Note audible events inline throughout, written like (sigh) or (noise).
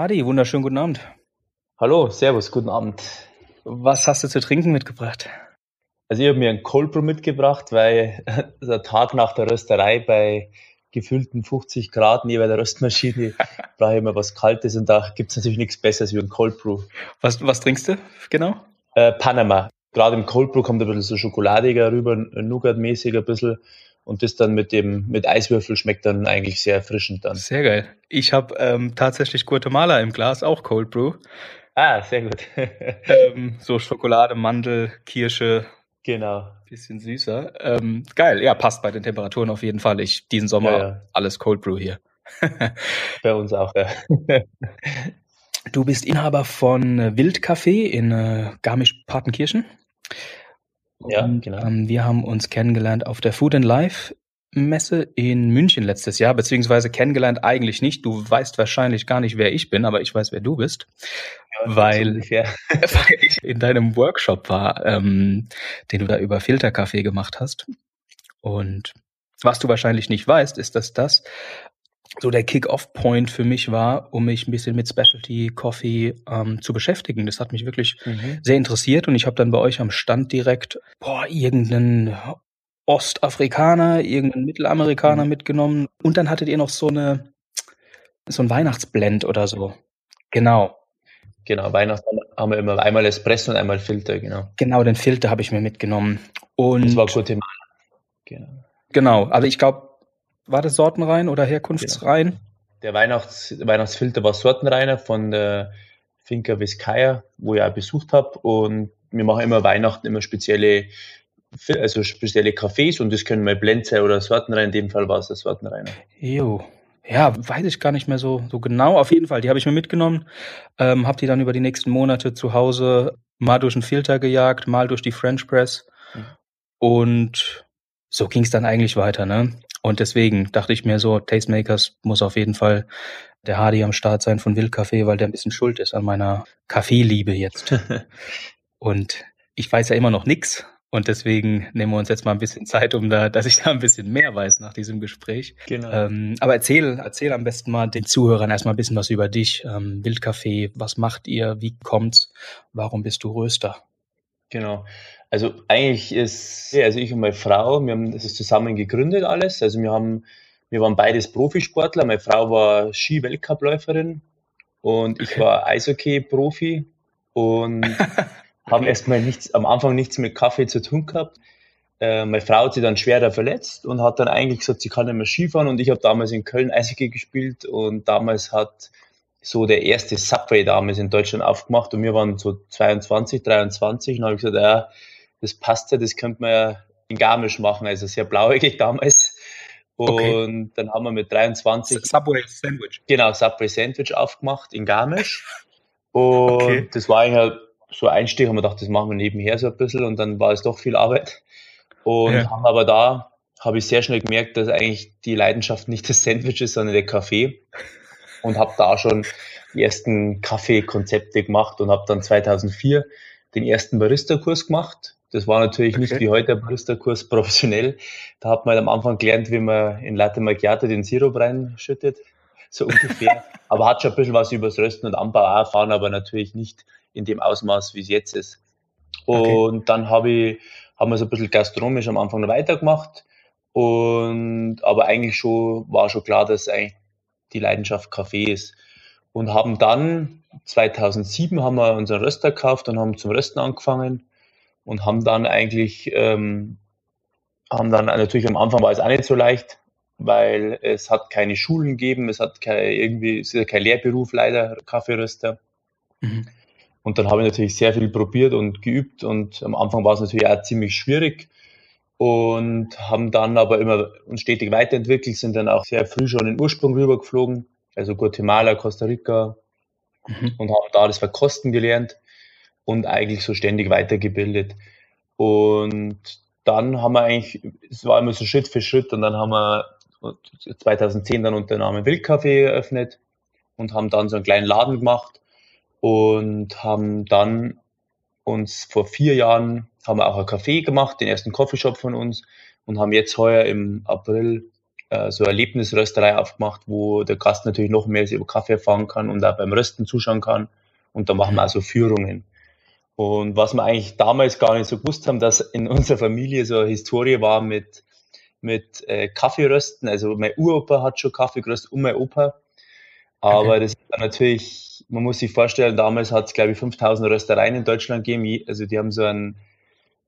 Hadi, wunderschönen guten Abend. Hallo, servus, guten Abend. Was hast du zu trinken mitgebracht? Also ich habe mir ein Cold Brew mitgebracht, weil (laughs) der Tag nach der Rösterei bei gefühlten 50 Grad neben der Röstmaschine (laughs) brauche ich immer was Kaltes und da gibt es natürlich nichts Besseres wie ein Cold Brew. Was, was trinkst du genau? Äh, Panama. Gerade im Cold Brew kommt ein bisschen so schokoladiger rüber, Nougat-mäßig ein bisschen. Und das dann mit dem mit Eiswürfel schmeckt dann eigentlich sehr erfrischend dann. Sehr geil. Ich habe ähm, tatsächlich Guatemala im Glas, auch Cold Brew. Ah, sehr gut. (laughs) ähm, so Schokolade, Mandel, Kirsche. Genau. Bisschen süßer. Ähm, geil, ja, passt bei den Temperaturen auf jeden Fall. Ich diesen Sommer ja, ja. alles Cold Brew hier. (laughs) bei uns auch, ja. (laughs) Du bist Inhaber von Wildcafé in äh, Garmisch-Partenkirchen. Ja, und, genau. Ähm, wir haben uns kennengelernt auf der Food and Life Messe in München letztes Jahr, beziehungsweise kennengelernt eigentlich nicht. Du weißt wahrscheinlich gar nicht, wer ich bin, aber ich weiß, wer du bist, ja, weil, (laughs) weil, ich in deinem Workshop war, ähm, den du da über Filterkaffee gemacht hast. Und was du wahrscheinlich nicht weißt, ist, dass das so der Kick-Off-Point für mich war, um mich ein bisschen mit Specialty Coffee ähm, zu beschäftigen. Das hat mich wirklich mhm. sehr interessiert und ich habe dann bei euch am Stand direkt boah, irgendeinen Ostafrikaner, irgendeinen Mittelamerikaner mhm. mitgenommen und dann hattet ihr noch so eine so ein Weihnachtsblend oder so. Genau. Genau, Weihnachten haben wir immer einmal Espresso und einmal Filter, genau. Genau, den Filter habe ich mir mitgenommen. Und das war Guatemala. Genau. Genau, also ich glaube, war das sortenrein oder herkunftsrein? Genau. Der Weihnachts Weihnachtsfilter war sortenreiner von der Finca Vizcaya, wo ich auch besucht habe. Und wir machen immer Weihnachten immer spezielle, also spezielle Cafés und das können mal Blend sein oder sortenrein. In dem Fall war es der sortenreiner. Jo. Ja, weiß ich gar nicht mehr so, so genau. Auf jeden Fall, die habe ich mir mitgenommen, ähm, habe die dann über die nächsten Monate zu Hause mal durch den Filter gejagt, mal durch die French Press. Mhm. Und so ging es dann eigentlich weiter, ne? Und deswegen dachte ich mir so, Tastemakers muss auf jeden Fall der Hardy am Start sein von Wildcafé, weil der ein bisschen schuld ist an meiner Kaffeeliebe jetzt. (laughs) und ich weiß ja immer noch nix. Und deswegen nehmen wir uns jetzt mal ein bisschen Zeit, um da, dass ich da ein bisschen mehr weiß nach diesem Gespräch. Genau. Ähm, aber erzähl, erzähl am besten mal den Zuhörern erstmal ein bisschen was über dich. Ähm, Wildcafé, was macht ihr? Wie kommt's? Warum bist du Röster? Genau. Also eigentlich ist, also ich und meine Frau, wir haben das ist zusammen gegründet alles. Also wir haben, wir waren beides Profisportler. Meine Frau war Ski-Weltcupläuferin und ich war Eishockey-Profi und (laughs) haben erstmal nichts, am Anfang nichts mit Kaffee zu tun gehabt. Äh, meine Frau hat sich dann schwerer verletzt und hat dann eigentlich gesagt, sie kann nicht mehr Skifahren und ich habe damals in Köln Eishockey gespielt und damals hat so der erste Subway damals in Deutschland aufgemacht und wir waren so 22, 23 und habe ich gesagt, ja, das passt ja, das könnte man ja in Garmisch machen, also sehr blauäugig damals. Und okay. dann haben wir mit 23 Subway Sandwich. Genau, Subway Sandwich aufgemacht in Garmisch. (laughs) Und okay. das war eigentlich halt so ein Einstieg, haben wir gedacht, das machen wir nebenher so ein bisschen und dann war es doch viel Arbeit. Und ja. haben aber da, habe ich sehr schnell gemerkt, dass eigentlich die Leidenschaft nicht das Sandwich ist, sondern der Kaffee. Und habe da schon die ersten Kaffeekonzepte gemacht und habe dann 2004 den ersten Barista-Kurs gemacht das war natürlich okay. nicht wie heute der Barista-Kurs professionell. Da hat man halt am Anfang gelernt, wie man in Latte Macchiato den Sirup reinschüttet, so ungefähr. (laughs) aber hat schon ein bisschen was über das Rösten und Anbau auch erfahren, aber natürlich nicht in dem Ausmaß, wie es jetzt ist. Und okay. dann habe ich, haben wir so ein bisschen gastronomisch am Anfang noch weitergemacht. Und, aber eigentlich schon, war schon klar, dass eigentlich die Leidenschaft Kaffee ist. Und haben dann, 2007 haben wir unseren Röster gekauft und haben zum Rösten angefangen und haben dann eigentlich, ähm, haben dann natürlich am Anfang war es auch nicht so leicht, weil es hat keine Schulen gegeben, es hat kein, irgendwie, es ist ja kein Lehrberuf leider, Kaffeeröster. Mhm. Und dann habe ich natürlich sehr viel probiert und geübt und am Anfang war es natürlich auch ziemlich schwierig und haben dann aber immer uns stetig weiterentwickelt, sind dann auch sehr früh schon in den Ursprung rübergeflogen, also Guatemala, Costa Rica mhm. und haben da das Verkosten gelernt und eigentlich so ständig weitergebildet. Und dann haben wir eigentlich, es war immer so Schritt für Schritt und dann haben wir 2010 dann unter dem Namen Wildcafé eröffnet und haben dann so einen kleinen Laden gemacht und haben dann uns vor vier Jahren haben wir auch ein Café gemacht, den ersten Coffeeshop von uns und haben jetzt heuer im April äh, so eine Erlebnisrösterei aufgemacht, wo der Gast natürlich noch mehr über Kaffee erfahren kann und auch beim Rösten zuschauen kann. Und da machen wir auch so Führungen. Und was wir eigentlich damals gar nicht so gewusst haben, dass in unserer Familie so eine Historie war mit, mit äh, Kaffeerösten. Also mein Uropa hat schon Kaffee geröstet und mein Opa. Aber okay. das ist natürlich, man muss sich vorstellen, damals hat es, glaube ich, 5000 Röstereien in Deutschland gegeben. Also die haben so einen,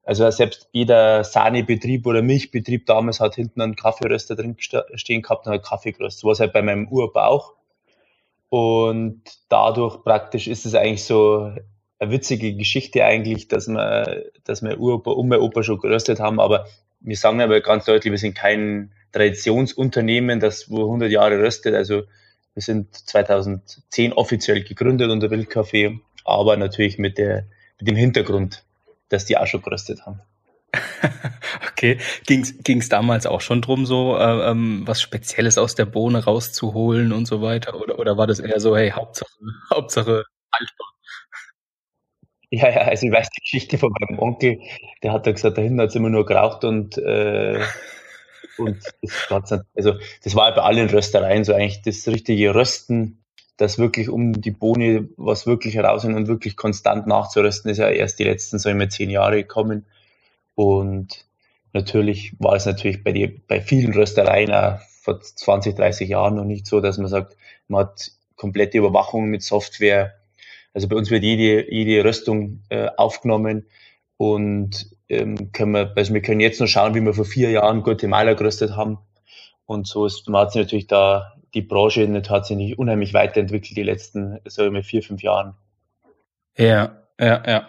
also selbst jeder Sahnebetrieb oder Milchbetrieb damals hat hinten einen Kaffeeröster drin stehen gehabt und hat Kaffee geröstet. Was halt bei meinem Uropa auch. Und dadurch praktisch ist es eigentlich so eine witzige Geschichte eigentlich, dass wir, dass wir Uropa und mein Opa schon geröstet haben. Aber wir sagen aber ganz deutlich, wir sind kein Traditionsunternehmen, das wo 100 Jahre röstet. Also wir sind 2010 offiziell gegründet unter Wildkaffee, aber natürlich mit, der, mit dem Hintergrund, dass die auch schon geröstet haben. (laughs) okay, ging es damals auch schon drum, so äh, ähm, was Spezielles aus der Bohne rauszuholen und so weiter? Oder, oder war das eher so, hey, Hauptsache, (laughs) Hauptsache haltbar? Ja, ja, also ich weiß die Geschichte von meinem Onkel, der hat ja gesagt, dahinten hat es immer nur geraucht und äh, (laughs) und das, also das war bei allen Röstereien so eigentlich das richtige Rösten, das wirklich um die Bohne was wirklich heraus und wirklich konstant nachzurösten, ist ja erst die letzten, so immer zehn Jahre gekommen. Und natürlich war es natürlich bei, die, bei vielen Röstereien auch vor 20, 30 Jahren noch nicht so, dass man sagt, man hat komplette Überwachung mit Software. Also bei uns wird jede, jede Röstung äh, aufgenommen und ähm, können wir, also wir können jetzt noch schauen, wie wir vor vier Jahren Guatemala geröstet haben. Und so ist, man hat sich natürlich da, die Branche hat sich nicht unheimlich weiterentwickelt die letzten, sagen wir, vier, fünf Jahren. Ja, ja, ja.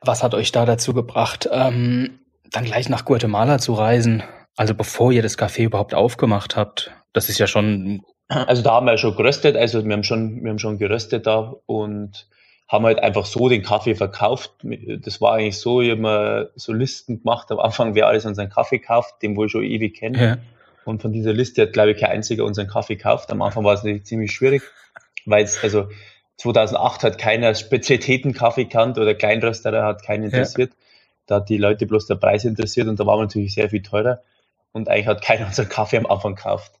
Was hat euch da dazu gebracht, ähm, dann gleich nach Guatemala zu reisen? Also bevor ihr das Café überhaupt aufgemacht habt. Das ist ja schon. Also da haben wir schon geröstet, also wir haben schon, wir haben schon geröstet da und haben halt einfach so den Kaffee verkauft. Das war eigentlich so, ich habe mir so Listen gemacht. Am Anfang, wer alles unseren Kaffee kauft, den wohl ich schon ewig kenne. Ja. Und von dieser Liste hat, glaube ich, kein einziger unseren Kaffee gekauft. Am Anfang war es natürlich ziemlich schwierig, weil es, also 2008 hat keiner Spezialitäten-Kaffee gekannt oder Kleinrösterer hat keinen interessiert. Ja. Da hat die Leute bloß der Preis interessiert und da war man natürlich sehr viel teurer. Und eigentlich hat keiner (laughs) unseren Kaffee am Anfang gekauft.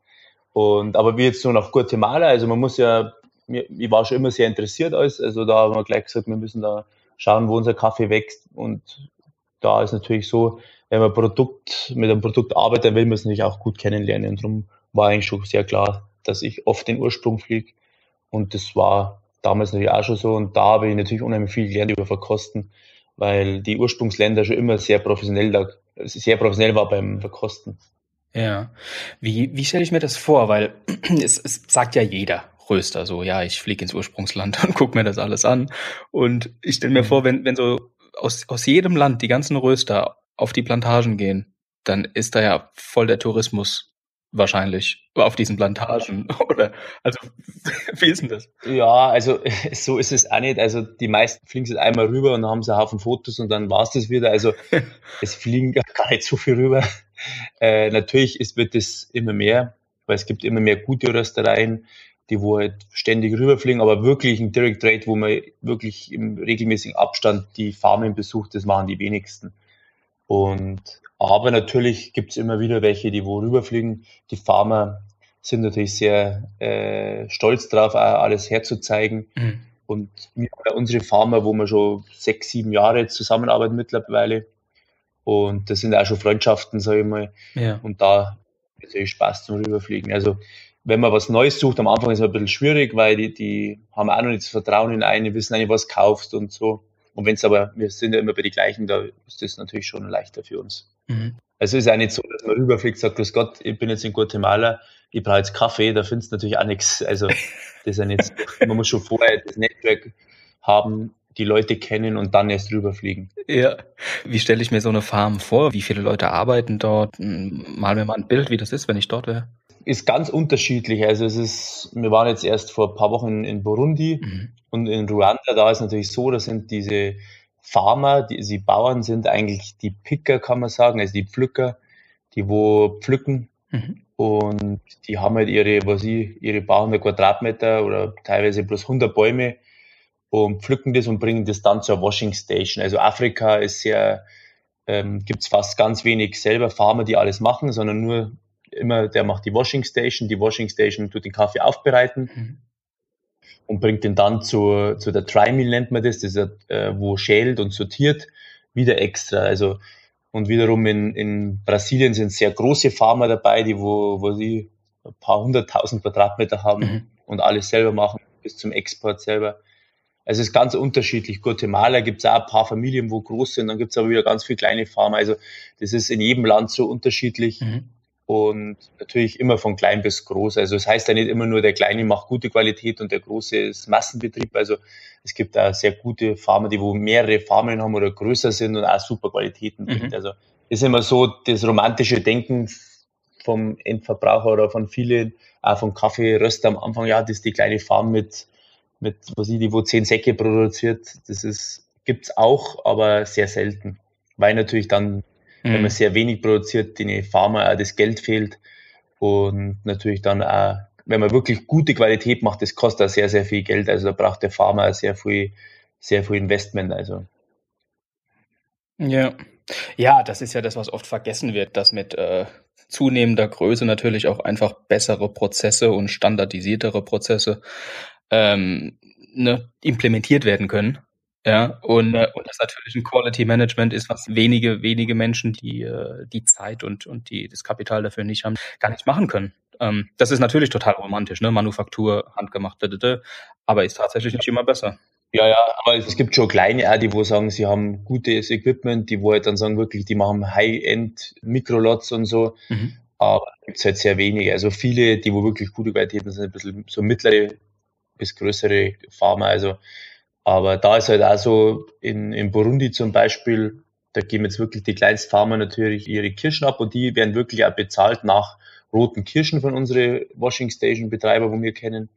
Und, aber wie jetzt so nach Guatemala, also man muss ja ich war schon immer sehr interessiert als, also da haben wir gleich gesagt, wir müssen da schauen, wo unser Kaffee wächst und da ist natürlich so, wenn man Produkt, mit einem Produkt arbeitet, dann will man es natürlich auch gut kennenlernen und darum war eigentlich schon sehr klar, dass ich oft den Ursprung fliege und das war damals natürlich auch schon so und da habe ich natürlich unheimlich viel gelernt über Verkosten, weil die Ursprungsländer schon immer sehr professionell da, sehr professionell war beim Verkosten. Ja. Wie, wie stelle ich mir das vor? Weil (clears throat) es, es sagt ja jeder, Röster. So, ja, ich fliege ins Ursprungsland (laughs) und gucke mir das alles an. Und ich stelle mir mhm. vor, wenn, wenn so aus, aus jedem Land die ganzen Röster auf die Plantagen gehen, dann ist da ja voll der Tourismus wahrscheinlich auf diesen Plantagen (laughs) oder also (laughs) wie ist denn das? Ja, also so ist es auch nicht. Also die meisten fliegen jetzt einmal rüber und dann haben sie einen Haufen Fotos und dann war es das wieder. Also es fliegen gar nicht so viel rüber. Äh, natürlich ist, wird es immer mehr, weil es gibt immer mehr gute Röstereien die wo halt ständig rüberfliegen, aber wirklich ein Direct Trade, wo man wirklich im regelmäßigen Abstand die Farmen besucht, das machen die wenigsten. Und aber natürlich gibt es immer wieder welche, die wo rüberfliegen. Die Farmer sind natürlich sehr äh, stolz drauf, alles herzuzeigen. Mhm. Und wir haben unsere Farmer, wo wir schon sechs, sieben Jahre zusammenarbeiten mittlerweile. Und das sind auch schon Freundschaften, sage ich mal. Ja. Und da natürlich Spaß zum Rüberfliegen. Also wenn man was Neues sucht, am Anfang ist es ein bisschen schwierig, weil die, die haben auch noch nicht das Vertrauen in einen, wissen eigentlich, was kaufst und so. Und wenn es aber, wir sind ja immer bei den gleichen, da ist das natürlich schon leichter für uns. Mhm. Also es ist auch nicht so, dass man rüberfliegt, sagt, Grüß Gott, ich bin jetzt in Guatemala, ich brauche jetzt Kaffee, da findest du natürlich auch nichts. Also das ist ja nicht man muss schon vorher das Netzwerk haben, die Leute kennen und dann erst rüberfliegen. Ja. Wie stelle ich mir so eine Farm vor? Wie viele Leute arbeiten dort? Mal mir mal ein Bild, wie das ist, wenn ich dort wäre ist ganz unterschiedlich. Also es ist, wir waren jetzt erst vor ein paar Wochen in Burundi mhm. und in Ruanda, da ist natürlich so, da sind diese Farmer, die, die Bauern sind eigentlich die Picker, kann man sagen, also die Pflücker, die wo pflücken mhm. und die haben halt ihre, was ich, ihre paar hundert Quadratmeter oder teilweise bloß 100 Bäume und pflücken das und bringen das dann zur Washing Station. Also Afrika ist sehr, ähm, gibt es fast ganz wenig selber Farmer, die alles machen, sondern nur immer, der macht die Washing Station, die Washing Station tut den Kaffee aufbereiten mhm. und bringt den dann zu, zu der Dry Mill nennt man das, das ist, äh, wo schält und sortiert, wieder extra. Also und wiederum in, in Brasilien sind sehr große Farmer dabei, die wo, wo sie ein paar hunderttausend Quadratmeter haben mhm. und alles selber machen, bis zum Export selber. Also es ist ganz unterschiedlich. Guatemala gibt es auch ein paar Familien, wo groß sind, dann gibt es aber wieder ganz viele kleine Farmer. Also das ist in jedem Land so unterschiedlich. Mhm. Und natürlich immer von klein bis groß. Also es das heißt ja nicht immer nur, der Kleine macht gute Qualität und der Große ist Massenbetrieb. Also es gibt da sehr gute Farmer, die wo mehrere Farmen haben oder größer sind und auch super Qualitäten. Mhm. Also ist immer so das romantische Denken vom Endverbraucher oder von vielen, auch vom Kaffeeröster am Anfang, ja, das ist die kleine Farm mit, mit, was ich, die wo zehn Säcke produziert. Das ist, gibt's auch, aber sehr selten. Weil natürlich dann, mhm. wenn man sehr wenig produziert, den Farmer auch das Geld fehlt und natürlich dann auch, wenn man wirklich gute Qualität macht, das kostet auch sehr, sehr viel Geld. Also da braucht der Farmer sehr viel, sehr viel Investment. Also. Ja. Ja, das ist ja das, was oft vergessen wird, dass mit äh, zunehmender Größe natürlich auch einfach bessere Prozesse und standardisiertere Prozesse ähm, ne, implementiert werden können. Ja, und, äh, und das natürlich ein Quality Management ist, was wenige, wenige Menschen, die äh, die Zeit und, und die, das Kapital dafür nicht haben, gar nicht machen können. Ähm, das ist natürlich total romantisch, ne? Manufaktur, handgemacht, aber ist tatsächlich nicht immer besser. Ja, ja, aber es gibt schon kleine auch, die wo sagen, sie haben gutes Equipment, die wo halt dann sagen wirklich, die machen High-End Mikrolots und so. Mhm. Aber gibt es halt sehr wenige. Also viele, die wo wirklich gute Qualität haben, sind ein bisschen so mittlere bis größere Farmer. Also, aber da ist halt auch so in, in Burundi zum Beispiel, da geben jetzt wirklich die Kleinstfarmer natürlich ihre Kirschen ab und die werden wirklich auch bezahlt nach roten Kirschen von unseren Washing Station Betreiber, wo wir kennen.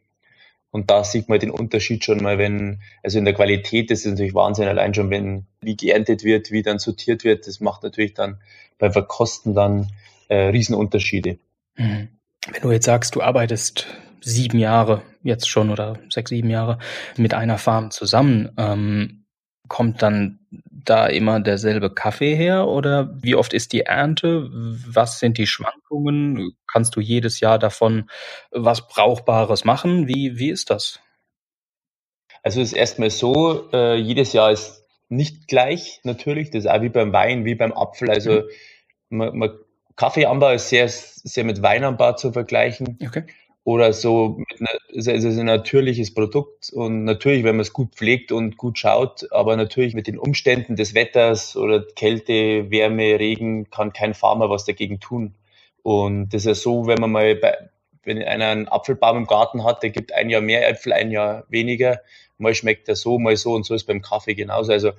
Und da sieht man den Unterschied schon mal, wenn, also in der Qualität das ist natürlich Wahnsinn, allein schon, wenn, wie geerntet wird, wie dann sortiert wird, das macht natürlich dann beim Verkosten dann äh, Riesenunterschiede. Mhm. Wenn du jetzt sagst, du arbeitest sieben Jahre jetzt schon oder sechs, sieben Jahre mit einer Farm zusammen, ähm, kommt dann da immer derselbe Kaffee her oder wie oft ist die Ernte? Was sind die Schwankungen? Kannst du jedes Jahr davon was Brauchbares machen? Wie, wie ist das? Also es ist erstmal so, äh, jedes Jahr ist nicht gleich natürlich. Das ist auch wie beim Wein, wie beim Apfel. Also mhm. man, man, Kaffeeanbau ist sehr, sehr mit Weinanbau zu vergleichen. Okay oder so, es ist ein natürliches Produkt und natürlich, wenn man es gut pflegt und gut schaut, aber natürlich mit den Umständen des Wetters oder Kälte, Wärme, Regen kann kein Farmer was dagegen tun. Und das ist ja so, wenn man mal bei, wenn einer einen Apfelbaum im Garten hat, der gibt ein Jahr mehr Äpfel, ein Jahr weniger. Mal schmeckt er so, mal so und so ist beim Kaffee genauso. Also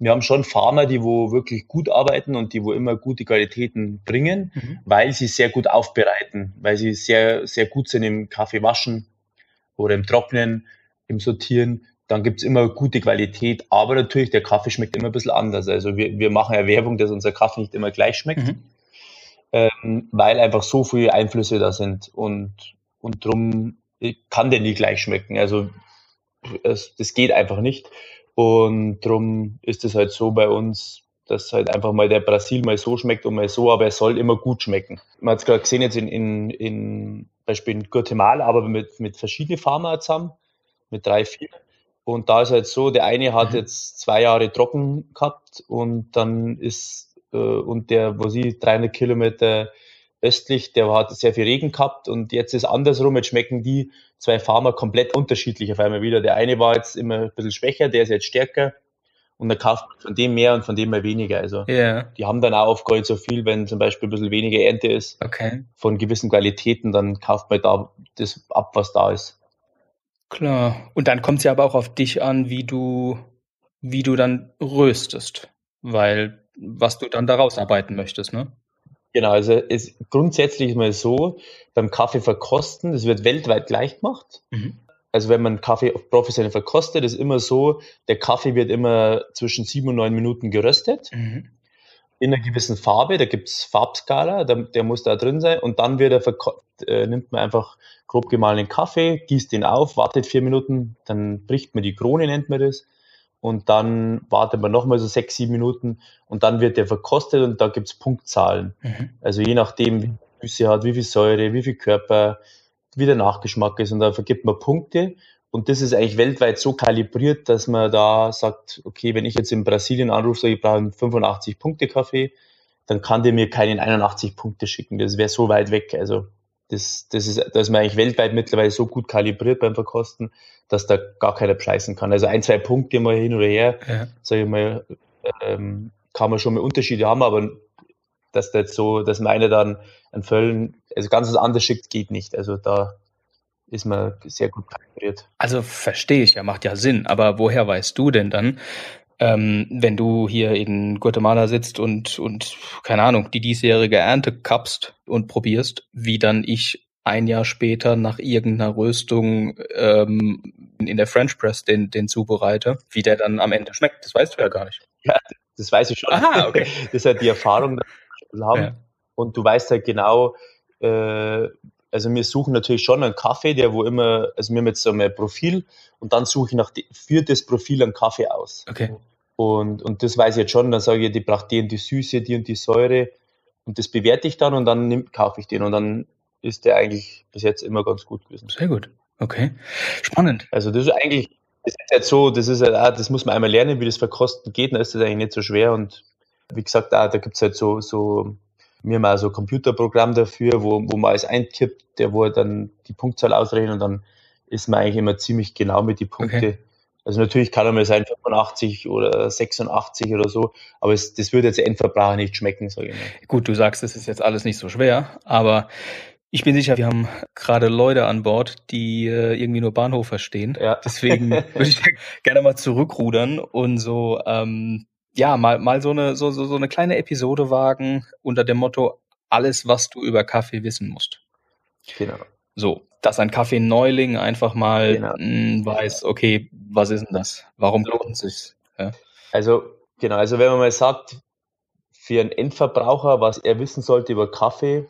wir haben schon Farmer, die wo wirklich gut arbeiten und die wo immer gute Qualitäten bringen, mhm. weil sie sehr gut aufbereiten, weil sie sehr, sehr gut sind im Kaffee waschen oder im Trocknen, im Sortieren. Dann gibt's immer gute Qualität, aber natürlich, der Kaffee schmeckt immer ein bisschen anders. Also wir, wir machen ja Werbung, dass unser Kaffee nicht immer gleich schmeckt, mhm. ähm, weil einfach so viele Einflüsse da sind und, und drum kann der nie gleich schmecken. Also es, das geht einfach nicht. Und darum ist es halt so bei uns, dass halt einfach mal der Brasil mal so schmeckt und mal so, aber er soll immer gut schmecken. Man hat es gerade gesehen jetzt in, in, in Beispiel in Guatemala, aber mit, mit verschiedenen Farmer zusammen, mit drei, vier. Und da ist halt so, der eine hat mhm. jetzt zwei Jahre trocken gehabt und dann ist, äh, und der, wo sie 300 Kilometer östlich, der hat sehr viel Regen gehabt und jetzt ist andersrum, jetzt schmecken die zwei Farmer komplett unterschiedlich auf einmal wieder. Der eine war jetzt immer ein bisschen schwächer, der ist jetzt stärker und dann kauft man von dem mehr und von dem mehr weniger. Also yeah. die haben dann auch gar nicht so viel, wenn zum Beispiel ein bisschen weniger Ernte ist okay. von gewissen Qualitäten, dann kauft man da das ab, was da ist. Klar. Und dann kommt es ja aber auch auf dich an, wie du, wie du dann röstest. Weil was du dann daraus arbeiten möchtest, ne? Genau, also es grundsätzlich mal so, beim Kaffee verkosten, das wird weltweit gleich gemacht. Mhm. Also wenn man Kaffee professionell verkostet, ist immer so, der Kaffee wird immer zwischen sieben und neun Minuten geröstet. Mhm. In einer gewissen Farbe, da gibt's Farbskala, der, der, muss da drin sein und dann wird er äh, nimmt man einfach grob gemahlenen Kaffee, gießt den auf, wartet vier Minuten, dann bricht man die Krone, nennt man das und dann wartet man nochmal so sechs, sieben Minuten und dann wird der verkostet und da gibt's Punktzahlen. Mhm. Also je nachdem, Süße hat, wie viel Säure, wie viel Körper, wie der Nachgeschmack ist und da vergibt man Punkte und das ist eigentlich weltweit so kalibriert, dass man da sagt, okay, wenn ich jetzt in Brasilien anrufe, sage ich brauche einen 85 Punkte Kaffee, dann kann der mir keinen 81 Punkte schicken. Das wäre so weit weg. Also das, das ist, da ist man eigentlich weltweit mittlerweile so gut kalibriert beim Verkosten, dass da gar keiner preisen kann. Also ein, zwei Punkte mal hin oder her, ja. sage ich mal, ähm, kann man schon mal Unterschiede haben, aber dass das so, dass man einer dann einen Völlen, also ganz was anderes schickt, geht nicht. Also da ist man sehr gut kalibriert. Also verstehe ich ja, macht ja Sinn. Aber woher weißt du denn dann, ähm, wenn du hier in Guatemala sitzt und, und, keine Ahnung, die diesjährige Ernte kappst und probierst, wie dann ich ein Jahr später nach irgendeiner Röstung ähm, in der French Press den, den zubereite, wie der dann am Ende schmeckt. Das weißt du ja gar nicht. (laughs) Ja, das weiß ich schon. Aha, okay. (laughs) Das ist halt die Erfahrung, die wir haben. Ja. Und du weißt halt genau, äh, also wir suchen natürlich schon einen Kaffee, der wo immer, also wir haben jetzt so ein Profil und dann suche ich nach für das Profil einen Kaffee aus. Okay. Und, und das weiß ich jetzt schon, dann sage ich, die braucht die und die Süße, die und die Säure und das bewerte ich dann und dann nimm, kaufe ich den und dann ist der eigentlich bis jetzt immer ganz gut gewesen. Sehr gut. Okay. Spannend. Also das ist eigentlich, das ist jetzt so, das ist halt auch, das muss man einmal lernen, wie das Verkosten geht, dann ist das eigentlich nicht so schwer und wie gesagt, auch, da gibt es halt so, so haben auch so ein Computerprogramm dafür, wo, wo man alles einkippt, der wo dann die Punktzahl ausrechnet und dann ist man eigentlich immer ziemlich genau mit die Punkte. Okay. Also natürlich kann er mal sein 85 oder 86 oder so, aber es, das würde jetzt Endverbraucher nicht schmecken, sage ich mal. Gut, du sagst, es ist jetzt alles nicht so schwer, aber ich bin sicher, wir haben gerade Leute an Bord, die äh, irgendwie nur Bahnhof verstehen. Ja. Deswegen (laughs) würde ich gerne mal zurückrudern und so ähm, ja, mal, mal so eine, so, so, so eine kleine Episode wagen unter dem Motto, alles, was du über Kaffee wissen musst. Genau. So, dass ein Kaffee-Neuling einfach mal genau. mh, hm, weiß, okay, was ist denn das? Warum lohnt es sich? Ja. Also, genau, also wenn man mal sagt, für einen Endverbraucher, was er wissen sollte über Kaffee,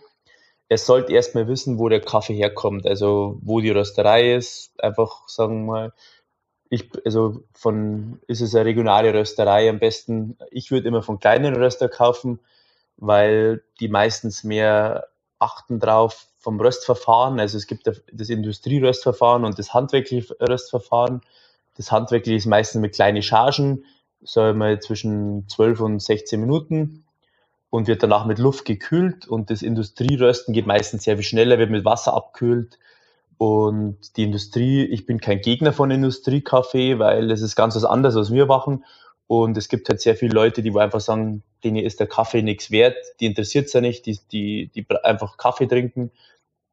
er sollte erstmal wissen, wo der Kaffee herkommt, also wo die Rösterei ist, einfach sagen wir mal, ich, also von, ist es eine regionale Rösterei am besten. Ich würde immer von kleinen Röster kaufen, weil die meistens mehr achten drauf vom Röstverfahren. Also es gibt das Industrieröstverfahren und das handwerkliche Röstverfahren. Das handwerkliche ist meistens mit kleinen Chargen, sagen wir zwischen 12 und 16 Minuten und wird danach mit Luft gekühlt und das Industrierösten geht meistens sehr viel schneller, wird mit Wasser abkühlt und die Industrie, ich bin kein Gegner von Industriekaffee, weil es ist ganz was anderes, was wir machen. Und es gibt halt sehr viele Leute, die einfach sagen, denen ist der Kaffee nichts wert, die interessiert es ja nicht, die, die, die einfach Kaffee trinken.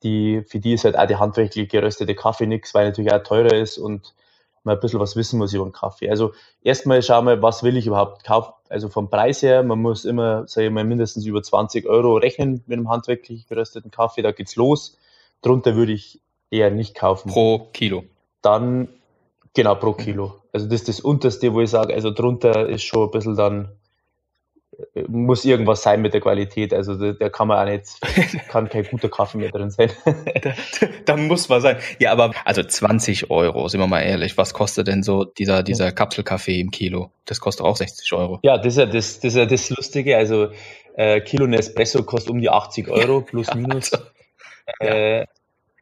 Die, für die ist halt auch der handwerklich geröstete Kaffee nichts, weil natürlich auch teurer ist und man ein bisschen was wissen muss über den Kaffee. Also erstmal schauen wir, was will ich überhaupt kaufen. Also vom Preis her, man muss immer, sage ich mal, mindestens über 20 Euro rechnen mit einem handwerklich gerösteten Kaffee, da geht's los. Drunter würde ich eher nicht kaufen. Pro Kilo. Dann, genau, pro Kilo. Also das ist das unterste, wo ich sage, also drunter ist schon ein bisschen dann, äh, muss irgendwas sein mit der Qualität. Also da, da kann man auch nicht, (laughs) kann kein guter Kaffee mehr drin sein. (laughs) da, da, muss man sein. Ja, aber also 20 Euro, sind wir mal ehrlich, was kostet denn so dieser, dieser Kapselkaffee im Kilo? Das kostet auch 60 Euro. Ja, das ist ja das, das, ist ja das Lustige. Also äh, Kilo Nespresso kostet um die 80 Euro plus (laughs) minus. Also, äh,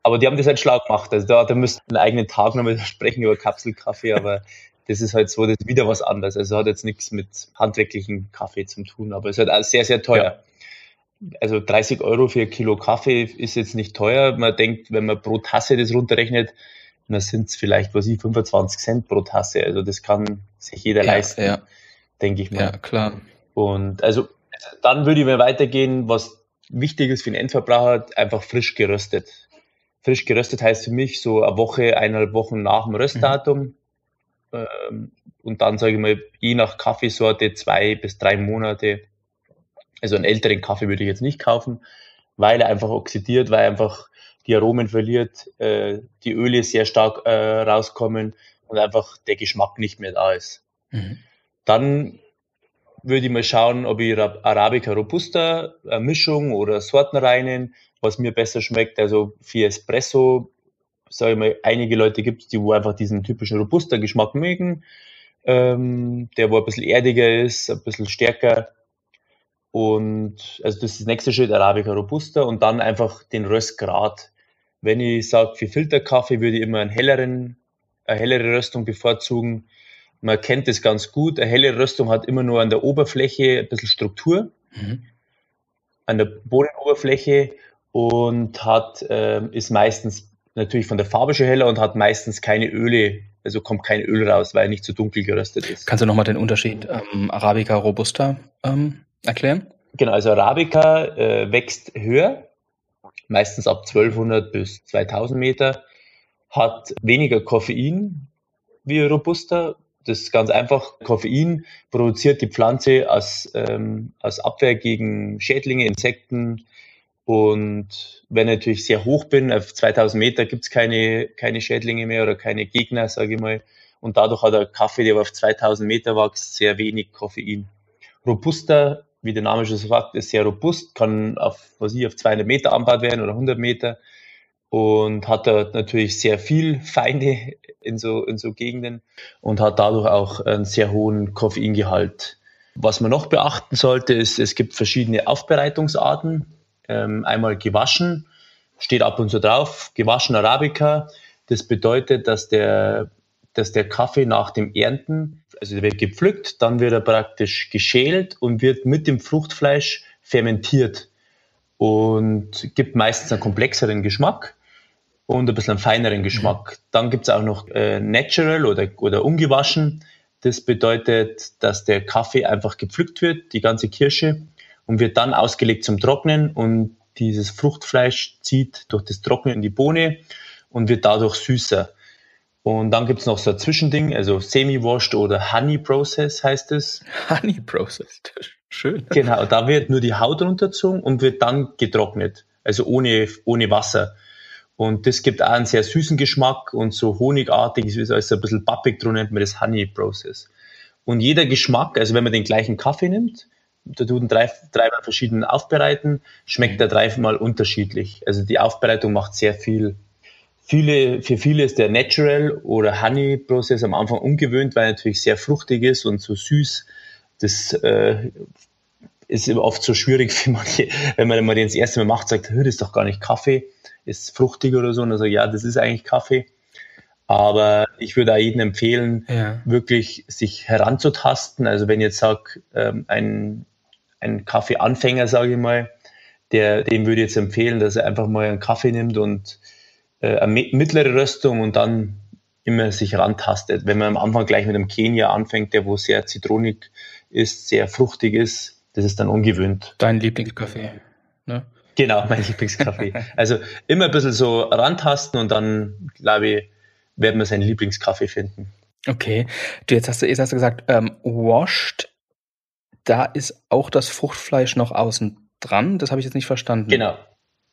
aber die haben das halt schlau gemacht. Also da, da müssten einen eigenen Tag nochmal (laughs) sprechen über Kapselkaffee, aber das ist halt so, das ist wieder was anderes. Also hat jetzt nichts mit handwerklichen Kaffee zu tun, aber es ist halt auch sehr, sehr teuer. Ja. Also 30 Euro für ein Kilo Kaffee ist jetzt nicht teuer. Man denkt, wenn man pro Tasse das runterrechnet, dann sind es vielleicht, was ich, 25 Cent pro Tasse. Also das kann sich jeder ja, leisten, ja. denke ich mal. Ja, klar. Und also dann würde ich mir weitergehen, was wichtig ist für den Endverbraucher, einfach frisch geröstet frisch geröstet heißt für mich so eine Woche, eineinhalb Wochen nach dem Röstdatum. Mhm. Ähm, und dann sage ich mal, je nach Kaffeesorte zwei bis drei Monate. Also einen älteren Kaffee würde ich jetzt nicht kaufen, weil er einfach oxidiert, weil er einfach die Aromen verliert, äh, die Öle sehr stark äh, rauskommen und einfach der Geschmack nicht mehr da ist. Mhm. Dann würde ich mal schauen, ob ich Arabica Robusta, eine Mischung oder Sortenreinen was mir besser schmeckt. Also für Espresso, sage ich mal, einige Leute gibt es, die wo einfach diesen typischen Robusta-Geschmack mögen, ähm, der wo ein bisschen erdiger ist, ein bisschen stärker. und also das ist das nächste Schritt, Arabica Robusta und dann einfach den Röstgrad. Wenn ich sage, für Filterkaffee würde ich immer einen helleren, eine hellere Röstung bevorzugen. Man kennt das ganz gut. Eine helle Röstung hat immer nur an der Oberfläche ein bisschen Struktur, mhm. an der Bodenoberfläche und hat, äh, ist meistens natürlich von der Farbe schon heller und hat meistens keine Öle, also kommt kein Öl raus, weil er nicht zu so dunkel geröstet ist. Kannst du nochmal den Unterschied ähm, Arabica Robusta ähm, erklären? Genau, also Arabica äh, wächst höher, meistens ab 1200 bis 2000 Meter, hat weniger Koffein wie Robusta. Das ist ganz einfach. Koffein produziert die Pflanze als, ähm, als Abwehr gegen Schädlinge, Insekten. Und wenn ich natürlich sehr hoch bin, auf 2000 Meter gibt es keine, keine Schädlinge mehr oder keine Gegner, sage ich mal. Und dadurch hat der Kaffee, der auf 2000 Meter wächst, sehr wenig Koffein. Robusta wie der Name schon sagt, ist sehr robust, kann auf, was ich, auf 200 Meter anbaut werden oder 100 Meter und hat da natürlich sehr viel Feinde in so, in so Gegenden und hat dadurch auch einen sehr hohen Koffeingehalt. Was man noch beachten sollte, ist, es gibt verschiedene Aufbereitungsarten. Ähm, einmal gewaschen, steht ab und zu drauf, gewaschen Arabica. Das bedeutet, dass der dass der Kaffee nach dem Ernten, also der wird gepflückt, dann wird er praktisch geschält und wird mit dem Fruchtfleisch fermentiert und gibt meistens einen komplexeren Geschmack und ein bisschen feineren Geschmack. Dann gibt es auch noch äh, natural oder, oder ungewaschen. Das bedeutet, dass der Kaffee einfach gepflückt wird, die ganze Kirsche, und wird dann ausgelegt zum Trocknen und dieses Fruchtfleisch zieht durch das Trocknen in die Bohne und wird dadurch süßer. Und dann gibt's noch so ein Zwischending, also Semi-Washed oder Honey Process heißt es. Honey Process, schön. Genau, da wird nur die Haut runtergezogen und wird dann getrocknet, also ohne, ohne Wasser. Und das gibt auch einen sehr süßen Geschmack und so honigartig, ist also ein bisschen pappig drin, nennt man das Honey Process. Und jeder Geschmack, also wenn man den gleichen Kaffee nimmt, da tut drei, dreimal verschieden aufbereiten, schmeckt er dreimal unterschiedlich. Also die Aufbereitung macht sehr viel Viele, für viele ist der Natural oder Honey Prozess am Anfang ungewöhnt, weil er natürlich sehr fruchtig ist und so süß. Das äh, ist oft so schwierig (laughs) für manche, wenn man mal den das erste Mal macht, sagt, das ist doch gar nicht Kaffee, ist fruchtig oder so. Und dann sagt, ja, das ist eigentlich Kaffee. Aber ich würde auch jedem empfehlen, ja. wirklich sich heranzutasten. Also wenn jetzt sag, ähm, ein, ein Kaffeeanfänger, sage ich mal, der, dem würde ich jetzt empfehlen, dass er einfach mal einen Kaffee nimmt und äh, eine mittlere Röstung und dann immer sich rantastet. Wenn man am Anfang gleich mit einem Kenia anfängt, der wo sehr zitronig ist, sehr fruchtig ist, das ist dann ungewöhnt. Dein Lieblingskaffee, ne? Genau, mein Lieblingskaffee. also immer ein bisschen so rantasten und dann, glaube ich, werden wir seinen Lieblingskaffee finden. Okay. Du, jetzt hast du, jetzt hast du gesagt, ähm, washed, da ist auch das Fruchtfleisch noch außen dran. Das habe ich jetzt nicht verstanden. Genau.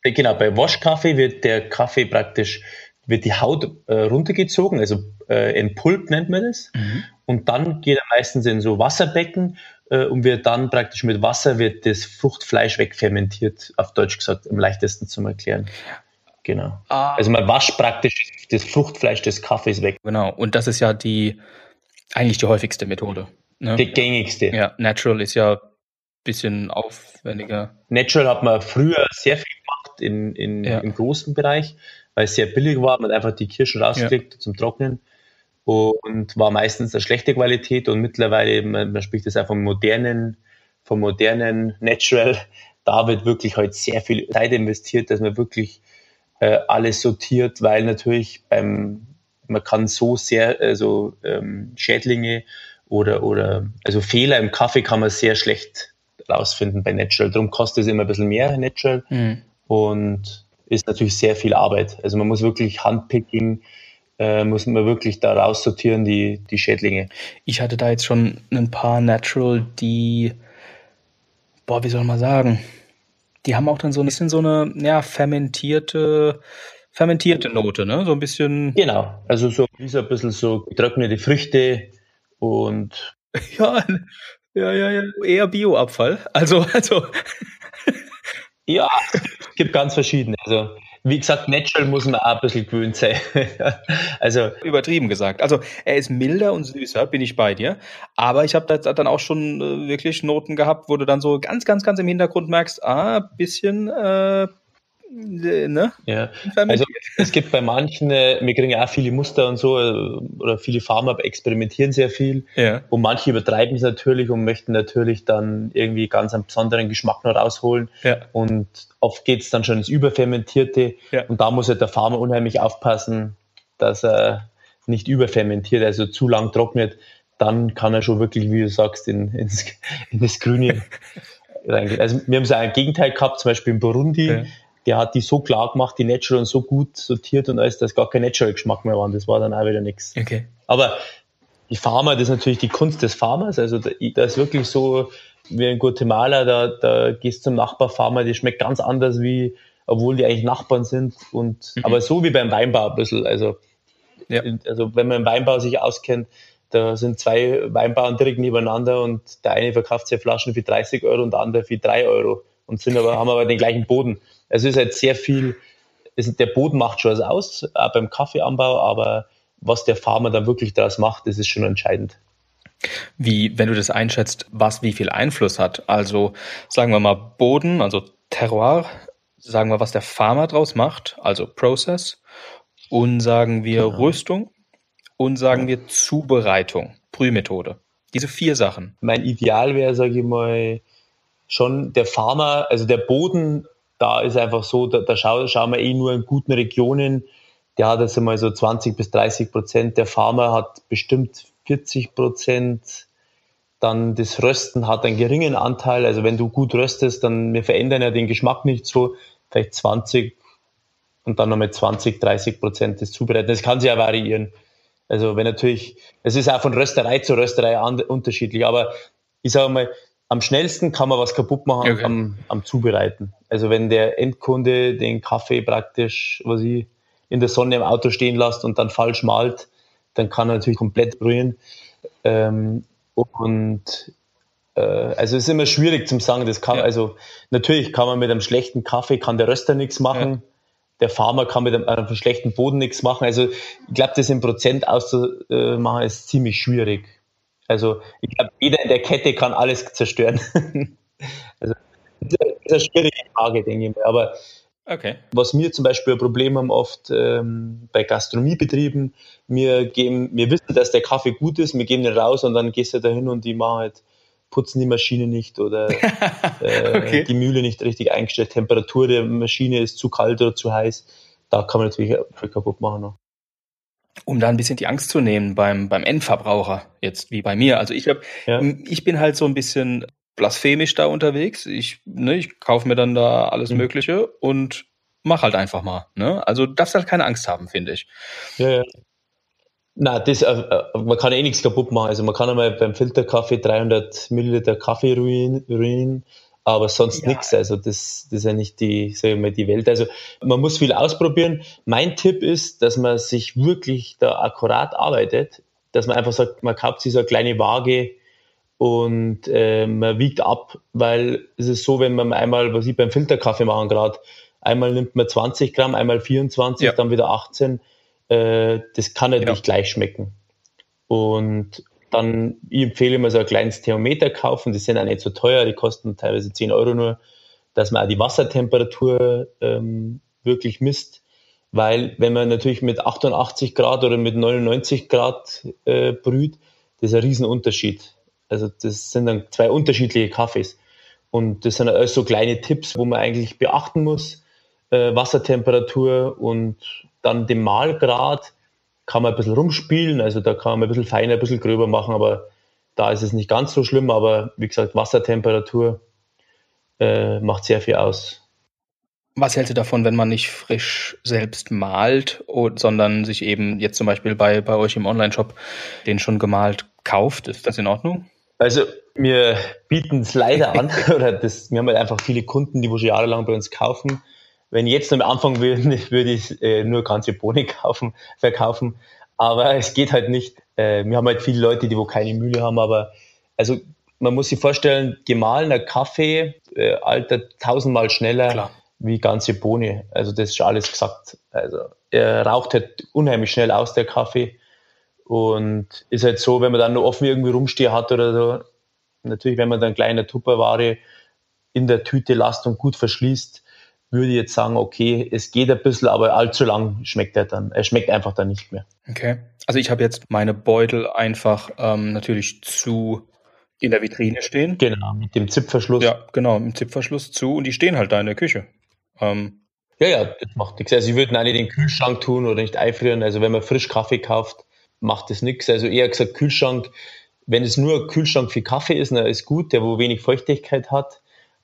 Genau, bei Waschkaffee wird der Kaffee praktisch, wird die Haut äh, runtergezogen, also äh, in Pulp nennt man das. Mhm. Und dann geht er meistens in so Wasserbecken äh, und wird dann praktisch mit Wasser wird das Fruchtfleisch wegfermentiert, auf Deutsch gesagt, am leichtesten zum Erklären. Genau. Ah. Also man wascht praktisch das Fruchtfleisch des Kaffees weg. Genau, und das ist ja die eigentlich die häufigste Methode. Ne? Die gängigste. Ja, Natural ist ja ein bisschen aufwendiger. Natural hat man früher sehr viel in, in, ja. im großen Bereich, weil es sehr billig war. Man hat einfach die Kirschen rausgelegt ja. zum Trocknen und war meistens eine schlechte Qualität und mittlerweile, man, man spricht das auch vom modernen, vom modernen Natural, da wird wirklich heute sehr viel Zeit investiert, dass man wirklich äh, alles sortiert, weil natürlich beim, man kann so sehr, also ähm, Schädlinge oder, oder, also Fehler im Kaffee kann man sehr schlecht rausfinden bei Natural. Darum kostet es immer ein bisschen mehr Natural. Mhm und ist natürlich sehr viel Arbeit. Also man muss wirklich Handpicking, äh, muss man wirklich da raussortieren, die, die Schädlinge. Ich hatte da jetzt schon ein paar Natural, die, boah, wie soll man sagen, die haben auch dann so ein bisschen so eine, ja, fermentierte, fermentierte Note, ne? So ein bisschen. Genau, also so, wie so ein bisschen so getrocknete Früchte und. (laughs) Ja, ja, ja, ja, eher Bioabfall. Also, also. (laughs) Ja, es gibt ganz verschiedene. Also wie gesagt, natural muss man auch ein bisschen gewöhnt sein. (laughs) also übertrieben gesagt. Also er ist milder und süßer, bin ich bei dir. Aber ich habe da dann auch schon äh, wirklich Noten gehabt, wo du dann so ganz, ganz, ganz im Hintergrund merkst, ah, bisschen äh, ne? Ja. Also es gibt bei manchen, äh, wir kriegen ja auch viele Muster und so, äh, oder viele Farmer experimentieren sehr viel. Ja. Und manche übertreiben es natürlich und möchten natürlich dann irgendwie ganz einen besonderen Geschmack noch rausholen. Ja. Und oft geht es dann schon ins Überfermentierte. Ja. Und da muss halt der Farmer unheimlich aufpassen, dass er nicht überfermentiert, also zu lang trocknet. Dann kann er schon wirklich, wie du sagst, in, ins, (laughs) in das Grüne (laughs) reingehen. Also wir haben so ein Gegenteil gehabt, zum Beispiel in Burundi. Ja der hat die so klar gemacht, die Natural so gut sortiert und alles, dass gar kein Natural-Geschmack mehr war. Und das war dann auch wieder nichts. Okay. Aber die Farmer, das ist natürlich die Kunst des Farmers. Also da, da ist wirklich so, wie in Guatemala, da, da gehst du zum Nachbarfarmer, die schmeckt ganz anders wie, obwohl die eigentlich Nachbarn sind. Und mhm. aber so wie beim Weinbau ein bisschen. Also, ja. also wenn man im Weinbau sich auskennt, da sind zwei Weinbauern direkt nebeneinander und der eine verkauft sich Flaschen für 30 Euro und der andere für 3 Euro und sind aber, haben aber den gleichen Boden. Also es ist halt sehr viel, ist, der Boden macht schon was aus, auch beim Kaffeeanbau, aber was der Farmer dann wirklich daraus macht, das ist schon entscheidend. Wie, wenn du das einschätzt, was wie viel Einfluss hat? Also sagen wir mal Boden, also Terroir, sagen wir, was der Farmer draus macht, also Process, und sagen wir genau. Rüstung und sagen wir Zubereitung, Brühmethode. Diese vier Sachen. Mein Ideal wäre, sage ich mal, schon der Farmer, also der Boden, da ist einfach so, da, da schauen, schauen wir eh nur in guten Regionen, der hat jetzt einmal so 20 bis 30 Prozent, der Farmer hat bestimmt 40 Prozent, dann das Rösten hat einen geringen Anteil, also wenn du gut röstest, dann, wir verändern ja den Geschmack nicht so, vielleicht 20 und dann nochmal 20, 30 Prozent des Zubereiten. Das kann sich ja variieren. Also wenn natürlich, es ist auch von Rösterei zu Rösterei unterschiedlich, aber ich sage mal, am schnellsten kann man was kaputt machen okay. am, am Zubereiten. Also wenn der Endkunde den Kaffee praktisch, was ich in der Sonne im Auto stehen lässt und dann falsch malt, dann kann er natürlich komplett brühen. Ähm, und äh, also es ist immer schwierig zu sagen, das kann, ja. also natürlich kann man mit einem schlechten Kaffee, kann der Röster nichts machen. Ja. Der Farmer kann mit einem, einem schlechten Boden nichts machen. Also ich glaube, das in Prozent auszumachen ist ziemlich schwierig. Also ich glaube, jeder in der Kette kann alles zerstören. (laughs) also das ist eine schwierige Frage, denke ich mal. Aber okay. was wir zum Beispiel ein Problem haben oft ähm, bei Gastronomiebetrieben, wir, geben, wir wissen, dass der Kaffee gut ist, wir geben den raus und dann gehst du da hin und die machen halt putzen die Maschine nicht oder (laughs) äh, okay. die Mühle nicht richtig eingestellt, Temperatur der Maschine ist zu kalt oder zu heiß. Da kann man natürlich viel kaputt machen. Noch um da ein bisschen die Angst zu nehmen beim, beim Endverbraucher, jetzt wie bei mir. Also ich hab, ja. ich bin halt so ein bisschen blasphemisch da unterwegs. Ich, ne, ich kaufe mir dann da alles mhm. Mögliche und mach halt einfach mal. Ne? Also darfst halt keine Angst haben, finde ich. Ja, ja. Na, das, äh, äh, man kann eh nichts kaputt machen. Also man kann einmal beim Filterkaffee 300 Milliliter Kaffee ruinieren aber sonst ja. nichts. Also das, das ist ja nicht die, sag ich mal, die Welt. Also man muss viel ausprobieren. Mein Tipp ist, dass man sich wirklich da akkurat arbeitet, dass man einfach sagt, man kauft sich so eine kleine Waage und äh, man wiegt ab, weil es ist so, wenn man einmal, was ich beim Filterkaffee machen gerade, einmal nimmt man 20 Gramm, einmal 24, ja. dann wieder 18, äh, das kann halt ja. nicht gleich schmecken. Und dann, ich empfehle immer so ein kleines Thermometer kaufen, die sind auch nicht so teuer, die kosten teilweise 10 Euro nur, dass man auch die Wassertemperatur ähm, wirklich misst, weil wenn man natürlich mit 88 Grad oder mit 99 Grad äh, brüht, das ist ein Riesenunterschied. Also das sind dann zwei unterschiedliche Kaffees. Und das sind alles so kleine Tipps, wo man eigentlich beachten muss. Äh, Wassertemperatur und dann den Mahlgrad kann man ein bisschen rumspielen, also da kann man ein bisschen feiner, ein bisschen gröber machen, aber da ist es nicht ganz so schlimm, aber wie gesagt, Wassertemperatur äh, macht sehr viel aus. Was hältst du davon, wenn man nicht frisch selbst malt, sondern sich eben jetzt zum Beispiel bei, bei euch im Online-Shop den schon gemalt kauft? Ist das in Ordnung? Also wir bieten es leider an, (laughs) oder das, wir haben halt einfach viele Kunden, die wo schon jahrelang bei uns kaufen wenn ich jetzt am Anfang würde, würde ich äh, nur ganze Bohnen kaufen, verkaufen. Aber es geht halt nicht. Äh, wir haben halt viele Leute, die wo keine Mühle haben, aber also man muss sich vorstellen, gemahlener Kaffee äh, altert tausendmal schneller Klar. wie ganze Bohne. Also das ist schon alles gesagt. Also er raucht halt unheimlich schnell aus, der Kaffee. Und ist halt so, wenn man dann noch offen irgendwie rumstehen hat oder so, natürlich, wenn man dann kleine Tupperware in der Tüte lasst und gut verschließt, würde jetzt sagen, okay, es geht ein bisschen, aber allzu lang schmeckt er dann. Er schmeckt einfach dann nicht mehr. Okay. Also ich habe jetzt meine Beutel einfach ähm, natürlich zu in der Vitrine stehen. Genau, mit dem Zipfverschluss. Ja, genau, mit dem Zipfverschluss zu und die stehen halt da in der Küche. Ähm, ja, ja, das macht nichts. Also ich würde auch nicht in den Kühlschrank tun oder nicht einfrieren. Also wenn man frisch Kaffee kauft, macht das nichts. Also eher gesagt Kühlschrank, wenn es nur Kühlschrank für Kaffee ist, dann ist gut, der wo wenig Feuchtigkeit hat.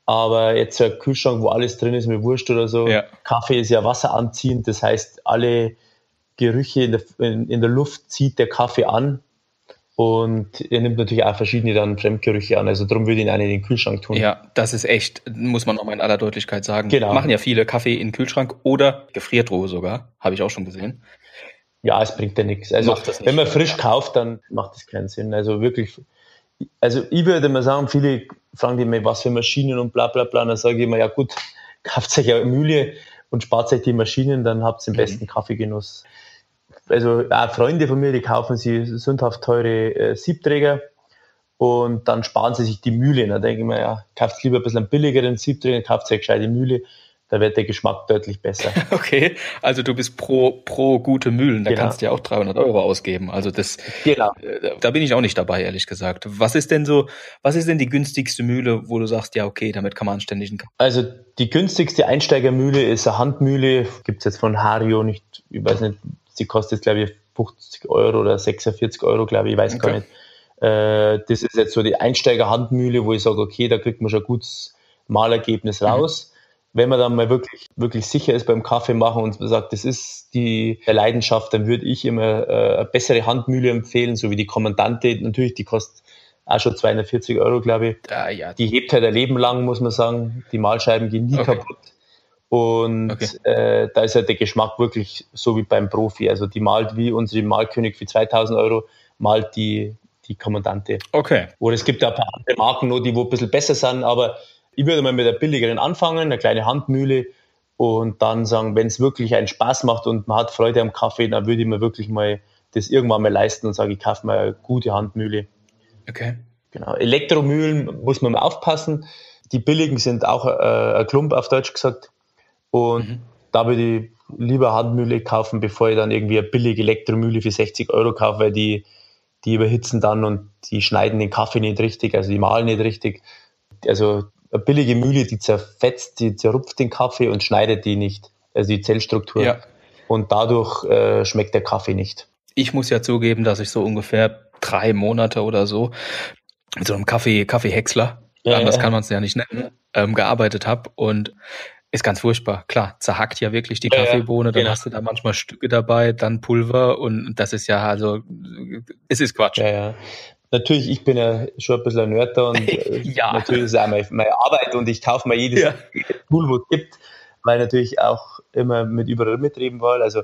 Aber jetzt ein Kühlschrank, wo alles drin ist, mir wurscht oder so. Ja. Kaffee ist ja wasseranziehend, das heißt, alle Gerüche in der, in, in der Luft zieht der Kaffee an. Und er nimmt natürlich auch verschiedene dann Fremdgerüche an. Also darum würde ich ihn einen in den Kühlschrank tun. Ja, das ist echt, muss man nochmal in aller Deutlichkeit sagen. Genau. Machen ja viele Kaffee in den Kühlschrank oder Gefriertruhe sogar. Habe ich auch schon gesehen. Ja, es bringt ja nichts. Also wenn man frisch ja. kauft, dann macht das keinen Sinn. Also wirklich, also ich würde mal sagen, viele fragen die mich, was für Maschinen und bla bla bla. dann sage ich immer, ja gut, (laughs) kauft euch eine Mühle und spart euch die Maschinen, dann habt ihr den mhm. besten Kaffeegenuss also auch Freunde von mir, die kaufen sich sündhaft teure äh, Siebträger und dann sparen sie sich die Mühle. Da denke ich mir, ja, kauft lieber ein bisschen einen billigeren Siebträger, kauft sich eine gescheite Mühle, da wird der Geschmack deutlich besser. (laughs) Okay, also du bist pro, pro gute Mühlen, da genau. kannst du ja auch 300 Euro ausgeben. Also das, genau. Äh, da bin ich auch nicht dabei, ehrlich gesagt. Was ist denn so, was ist denn die günstigste Mühle, wo du sagst, ja okay, damit kann man anständig einen Also die günstigste Einsteigermühle ist eine Handmühle, gibt's jetzt von Hario nicht, ich weiß nicht, die kostet, glaube ich, 50 Euro oder 46 Euro, glaube ich, ich weiß okay. gar nicht. Äh, das ist jetzt so die Einsteiger-Handmühle, wo ich sage, okay, da kriegt man schon ein gutes Malergebnis mhm. raus. Mhm. Wenn man dann mal wirklich, wirklich sicher ist beim Kaffee machen und sagt, das ist die Leidenschaft, dann würde ich immer äh, eine bessere Handmühle empfehlen, so wie die Kommandante. Natürlich, die kostet auch schon 240 Euro, glaube ich. Ah, ja. Die hebt halt ein Leben lang, muss man sagen. Die Mahlscheiben gehen nie okay. kaputt. Und okay. äh, da ist ja der Geschmack wirklich so wie beim Profi. Also die malt wie unsere Malkönig für 2000 Euro, malt die, die Kommandante. Okay. Oder es gibt ja ein paar andere Marken noch, die wo ein bisschen besser sind, aber ich würde mal mit der billigeren anfangen, eine kleine Handmühle und dann sagen, wenn es wirklich einen Spaß macht und man hat Freude am Kaffee, dann würde ich mir wirklich mal das irgendwann mal leisten und sage, ich kaufe mal eine gute Handmühle. Okay. Genau. Elektromühlen muss man mal aufpassen. Die billigen sind auch äh, ein Klump auf Deutsch gesagt. Und mhm. da würde ich lieber Handmühle kaufen, bevor ich dann irgendwie eine billige Elektromühle für 60 Euro kaufe, weil die, die überhitzen dann und die schneiden den Kaffee nicht richtig, also die mahlen nicht richtig. Also eine billige Mühle, die zerfetzt, die zerrupft den Kaffee und schneidet die nicht, also die Zellstruktur. Ja. Und dadurch äh, schmeckt der Kaffee nicht. Ich muss ja zugeben, dass ich so ungefähr drei Monate oder so mit so einem Kaffee, Kaffeehäcksler, ja, anders ja. kann man es ja nicht nennen, ähm, gearbeitet habe und ist ganz furchtbar. Klar, zerhackt ja wirklich die Kaffeebohne, dann genau. hast du da manchmal Stücke dabei, dann Pulver und das ist ja also, es ist Quatsch. Ja, ja. Natürlich, ich bin ja schon ein bisschen ein Nerd da und (laughs) äh, ja. natürlich ist es auch meine, meine, Arbeit und ich kaufe mir jedes ja. Tool, wo es gibt, weil natürlich auch immer mit überall mitreden will. Also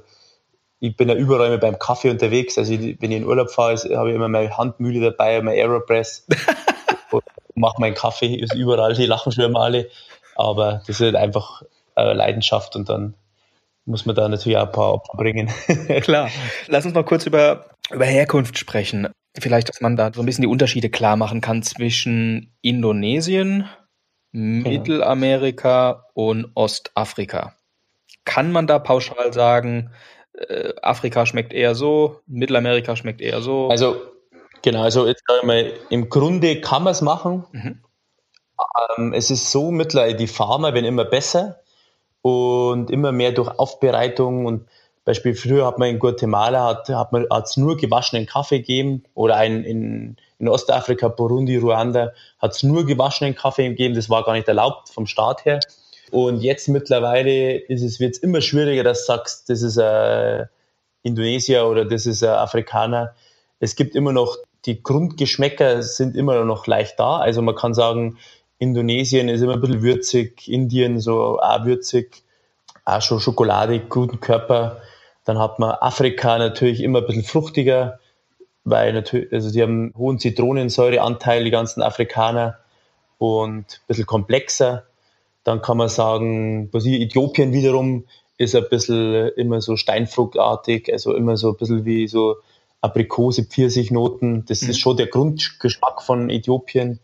ich bin ja überall immer beim Kaffee unterwegs. Also wenn ich in Urlaub fahre, habe ich immer meine Handmühle dabei, meine Aeropress (laughs) und mache meinen Kaffee, ist überall, die lachen schon immer alle. Aber das ist halt einfach Leidenschaft und dann muss man da natürlich auch ein paar Opfer bringen. (laughs) Klar. Lass uns mal kurz über, über Herkunft sprechen. Vielleicht, dass man da so ein bisschen die Unterschiede klar machen kann zwischen Indonesien, genau. Mittelamerika und Ostafrika. Kann man da pauschal sagen, äh, Afrika schmeckt eher so, Mittelamerika schmeckt eher so? Also, genau, also jetzt mal, im Grunde kann man es machen. Mhm. Ähm, es ist so, mittlerweile die Farmer werden immer besser und immer mehr durch Aufbereitung und Beispiel früher hat man in Guatemala hat, hat man hat's nur gewaschenen Kaffee gegeben oder ein, in, in Ostafrika, Burundi, Ruanda hat es nur gewaschenen Kaffee gegeben. Das war gar nicht erlaubt vom Staat her. Und jetzt mittlerweile ist es wird's immer schwieriger, dass du sagst, das ist ein Indonesier oder das ist ein Afrikaner. Es gibt immer noch die Grundgeschmäcker sind immer noch leicht da. Also man kann sagen, Indonesien ist immer ein bisschen würzig, Indien so auch würzig, auch schon schokoladig, guten Körper. Dann hat man Afrika natürlich immer ein bisschen fruchtiger, weil natürlich, also die haben einen hohen Zitronensäureanteil, die ganzen Afrikaner, und ein bisschen komplexer. Dann kann man sagen, Äthiopien wiederum ist ein bisschen immer so steinfruchtartig, also immer so ein bisschen wie so Aprikose, Pfirsichnoten. Das mhm. ist schon der Grundgeschmack von Äthiopien.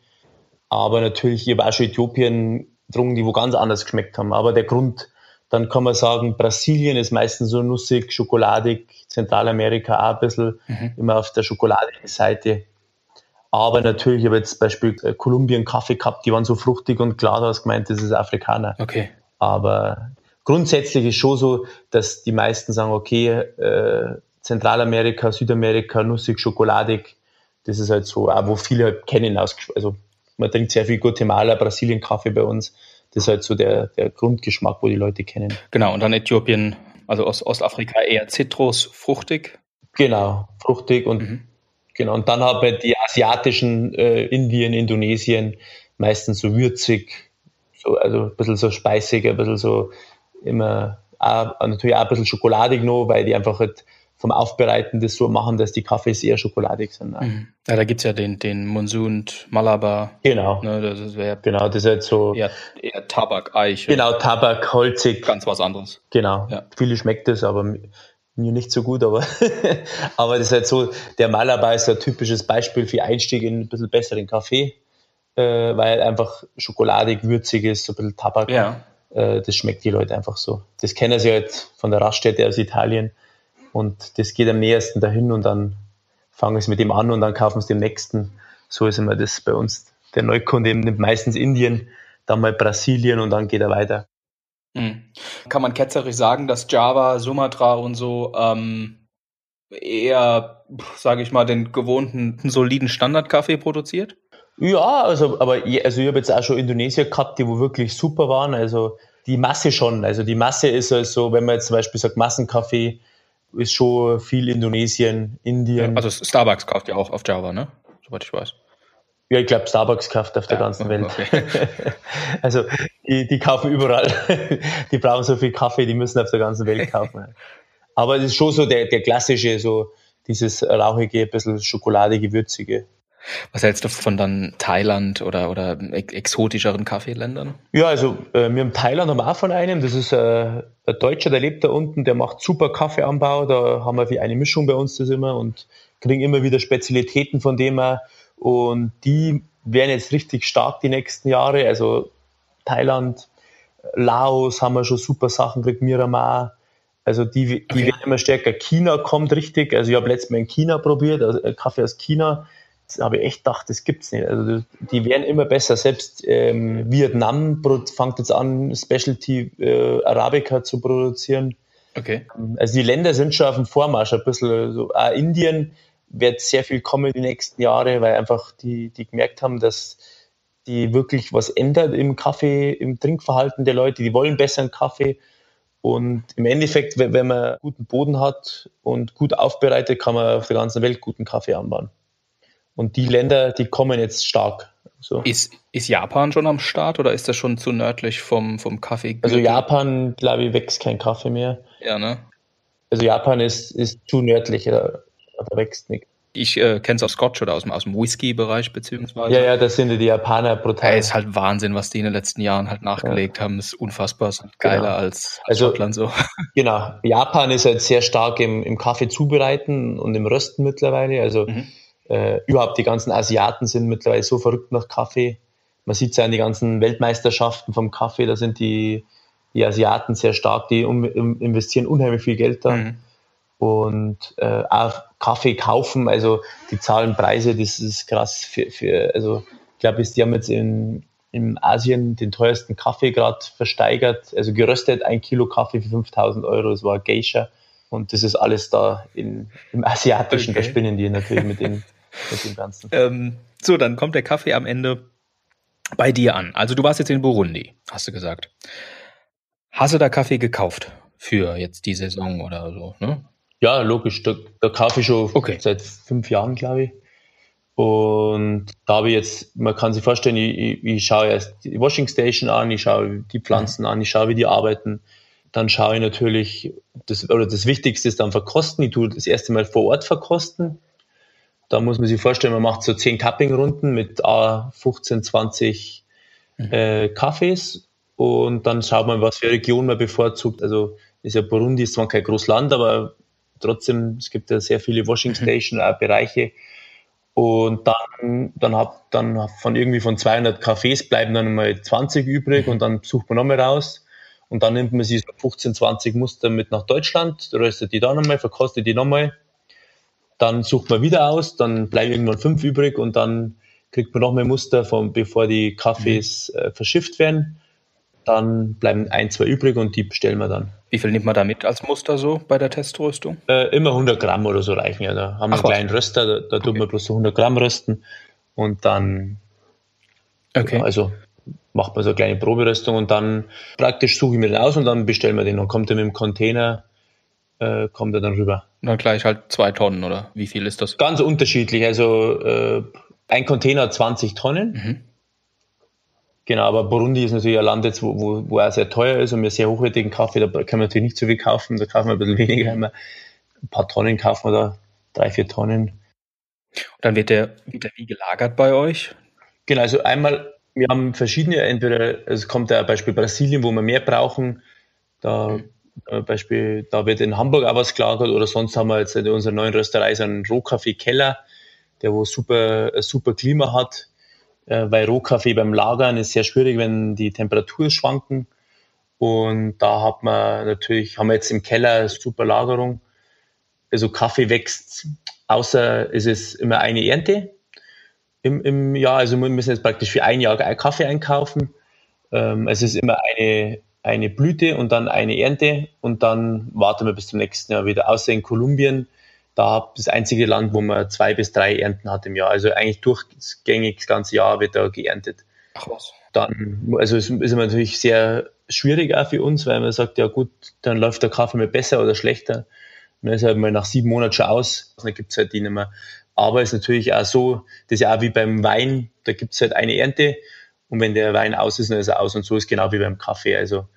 Aber natürlich, ich habe auch schon Äthiopien getrunken, die wo ganz anders geschmeckt haben. Aber der Grund, dann kann man sagen, Brasilien ist meistens so nussig, schokoladig, Zentralamerika auch ein bisschen, mhm. immer auf der schokoladigen Seite. Aber natürlich, ich habe jetzt Beispiel äh, Kolumbien Kaffee gehabt, die waren so fruchtig und klar, du hast gemeint, das ist Afrikaner. Okay. Aber grundsätzlich ist schon so, dass die meisten sagen, okay, äh, Zentralamerika, Südamerika, nussig, schokoladig, das ist halt so, auch wo viele halt kennen, also man trinkt sehr viel Guatemala, Brasilien Kaffee bei uns. Das ist halt so der, der Grundgeschmack, wo die Leute kennen. Genau, und dann Äthiopien, also Ost Ostafrika eher Zitrus, fruchtig. Genau, fruchtig und mhm. genau. Und dann haben wir die asiatischen äh, Indien, Indonesien, meistens so würzig, so, also ein bisschen so speisig, ein bisschen so immer, auch, natürlich auch ein bisschen schokoladig noch, weil die einfach halt vom Aufbereiten das so machen, dass die Kaffees eher schokoladig sind. Mhm. Ja, da gibt es ja den, den Monsund Malabar. Genau. Ne, das wär, genau, das ist halt so. Eher, eher Tabak, Eiche. Genau, Tabak, holzig. Ganz was anderes. Genau. Ja. Viele schmeckt das, aber mir nicht so gut, aber, (laughs) aber das ist halt so, der Malabar ist ein typisches Beispiel für Einstieg in ein bisschen besseren Kaffee, äh, weil einfach schokoladig, würzig ist, so ein bisschen Tabak. Ja. Äh, das schmeckt die Leute einfach so. Das kennen sie halt von der Raststätte aus Italien und das geht am nähersten dahin und dann fangen sie mit dem an und dann kaufen sie dem nächsten. So ist immer das bei uns. Der Neukunde nimmt meistens Indien, dann mal Brasilien und dann geht er weiter. Mhm. Kann man ketzerisch sagen, dass Java, Sumatra und so ähm, eher, sage ich mal, den gewohnten soliden Standardkaffee produziert? Ja, also, aber also ich habe jetzt auch schon Indonesier gehabt, die wo wirklich super waren. Also die Masse schon. Also die Masse ist also, wenn man jetzt zum Beispiel sagt Massenkaffee, ist schon viel Indonesien, Indien. also Starbucks kauft ja auch auf Java, ne? Soweit ich weiß. Ja, ich glaube, Starbucks kauft auf der ja, ganzen Welt. Okay. (laughs) also die, die kaufen überall. (laughs) die brauchen so viel Kaffee, die müssen auf der ganzen Welt kaufen. Aber es ist schon so der, der klassische, so dieses rauchige, ein bisschen schokoladige, würzige. Was hältst du von dann Thailand oder, oder exotischeren Kaffeeländern? Ja, also äh, wir haben Thailand haben auch von einem. Das ist äh, ein Deutscher, der lebt da unten, der macht super Kaffeeanbau. Da haben wir wie eine Mischung bei uns das immer und kriegen immer wieder Spezialitäten von dem her. Und die werden jetzt richtig stark die nächsten Jahre. Also Thailand, Laos haben wir schon super Sachen gekriegt, Myanmar. Also die, die okay. werden immer stärker. China kommt richtig. Also ich habe letztes Mal in China probiert, also Kaffee aus China habe ich echt gedacht, das gibt's nicht. Also die werden immer besser. Selbst ähm, Vietnam fängt jetzt an, Specialty äh, Arabica zu produzieren. Okay. Also die Länder sind schon auf dem Vormarsch ein bisschen. Also auch Indien wird sehr viel kommen die nächsten Jahre, weil einfach die, die gemerkt haben, dass die wirklich was ändert im Kaffee, im Trinkverhalten der Leute. Die wollen besseren Kaffee. Und im Endeffekt, wenn man guten Boden hat und gut aufbereitet, kann man auf der ganzen Welt guten Kaffee anbauen. Und die Länder, die kommen jetzt stark. So. Ist, ist Japan schon am Start oder ist das schon zu nördlich vom, vom Kaffee? Also Japan, glaube ich, wächst kein Kaffee mehr. Ja, ne? Also Japan ist, ist zu nördlich, da, wächst nichts. Ich äh, kenne es aus Scotch oder aus dem, aus dem Whisky-Bereich beziehungsweise. Ja, ja, das sind die Japaner brutal. Es ist halt Wahnsinn, was die in den letzten Jahren halt nachgelegt ja. haben. Ist unfassbar, ist geiler genau. als, als also, Schottland so. (laughs) Genau. Japan ist halt sehr stark im, im Kaffee zubereiten und im Rösten mittlerweile. Also mhm äh, überhaupt die ganzen Asiaten sind mittlerweile so verrückt nach Kaffee. Man sieht es ja an die ganzen Weltmeisterschaften vom Kaffee, da sind die, die Asiaten sehr stark, die um, investieren unheimlich viel Geld da. Mhm. Und äh, auch Kaffee kaufen, also die zahlen Preise, das ist krass für, für also ich glaube, die haben jetzt in, in Asien den teuersten Kaffee gerade versteigert, also geröstet ein Kilo Kaffee für 5000 Euro, das war Geisha. Und das ist alles da in, im Asiatischen, okay. da spinnen die natürlich mit den (laughs) mit dem Ganzen. Ähm, so, dann kommt der Kaffee am Ende bei dir an. Also du warst jetzt in Burundi, hast du gesagt. Hast du da Kaffee gekauft für jetzt die Saison oder so? Ne? Ja, logisch. Da, da kaufe ich schon okay. seit fünf Jahren, glaube ich. Und da habe ich jetzt, man kann sich vorstellen, ich, ich, ich schaue erst die Washing Station an, ich schaue die Pflanzen mhm. an, ich schaue, wie die arbeiten. Dann schaue ich natürlich, das, oder das Wichtigste ist dann verkosten. Ich tue das erste Mal vor Ort verkosten. Da muss man sich vorstellen, man macht so 10 Cupping-Runden mit 15, 20 mhm. äh, Kaffees und dann schaut man, was für Region man bevorzugt. Also ist ja Burundi ist zwar kein großes Land, aber trotzdem, es gibt ja sehr viele Washing mhm. Station mhm. Bereiche. Und dann, dann hab, dann von irgendwie von 200 Cafés bleiben dann mal 20 übrig mhm. und dann sucht man nochmal raus. Und dann nimmt man sich so 15, 20 Muster mit nach Deutschland, röstet die da nochmal, verkostet die nochmal. Dann sucht man wieder aus, dann bleiben irgendwann fünf übrig und dann kriegt man noch mehr Muster, von, bevor die Kaffees mhm. äh, verschifft werden. Dann bleiben ein, zwei übrig und die bestellen wir dann. Wie viel nimmt man da mit als Muster so bei der Teströstung? Äh, immer 100 Gramm oder so reichen ja. Da haben wir einen kleinen Röster, da, da okay. tun wir bloß so 100 Gramm rösten und dann. Okay. Ja, also macht man so eine kleine Proberöstung und dann praktisch suche ich mir den aus und dann bestellen wir den und kommt er mit dem Container, äh, kommt er dann rüber. Dann gleich halt zwei Tonnen oder wie viel ist das? Ganz unterschiedlich. Also äh, ein Container hat 20 Tonnen. Mhm. Genau, aber Burundi ist natürlich ein Land jetzt, wo, wo, wo er sehr teuer ist und wir sehr hochwertigen Kaffee, da können wir natürlich nicht so viel kaufen, da kaufen wir ein bisschen weniger, ein paar Tonnen kaufen wir da, drei, vier Tonnen. Und dann wird der, wird der wie gelagert bei euch? Genau, also einmal, wir haben verschiedene, entweder, es kommt ja Beispiel Brasilien, wo wir mehr brauchen, da mhm. Äh, Beispiel, da wird in Hamburg auch was gelagert oder sonst haben wir jetzt in unserer neuen Rösterei so einen Rohkaffee-Keller, der wo super, super Klima hat, äh, weil Rohkaffee beim Lagern ist sehr schwierig, wenn die Temperaturen schwanken. Und da hat man natürlich, haben wir jetzt im Keller super Lagerung. Also Kaffee wächst, außer es ist immer eine Ernte im, im Jahr. Also wir müssen jetzt praktisch für ein Jahr Kaffee einkaufen. Ähm, es ist immer eine, eine Blüte und dann eine Ernte und dann warten wir bis zum nächsten Jahr wieder. Außer in Kolumbien da das einzige Land, wo man zwei bis drei Ernten hat im Jahr. Also eigentlich durchgängig das ganze Jahr wird da geerntet. Ach was. Dann, also es ist natürlich sehr schwierig auch für uns, weil man sagt, ja gut, dann läuft der Kaffee mal besser oder schlechter. Und dann ist halt mal nach sieben Monaten schon aus, dann gibt es halt die nicht mehr. Aber es ist natürlich auch so, das ist ja auch wie beim Wein, da gibt es halt eine Ernte und wenn der Wein aus ist, dann ist er aus und so ist genau wie beim Kaffee. Also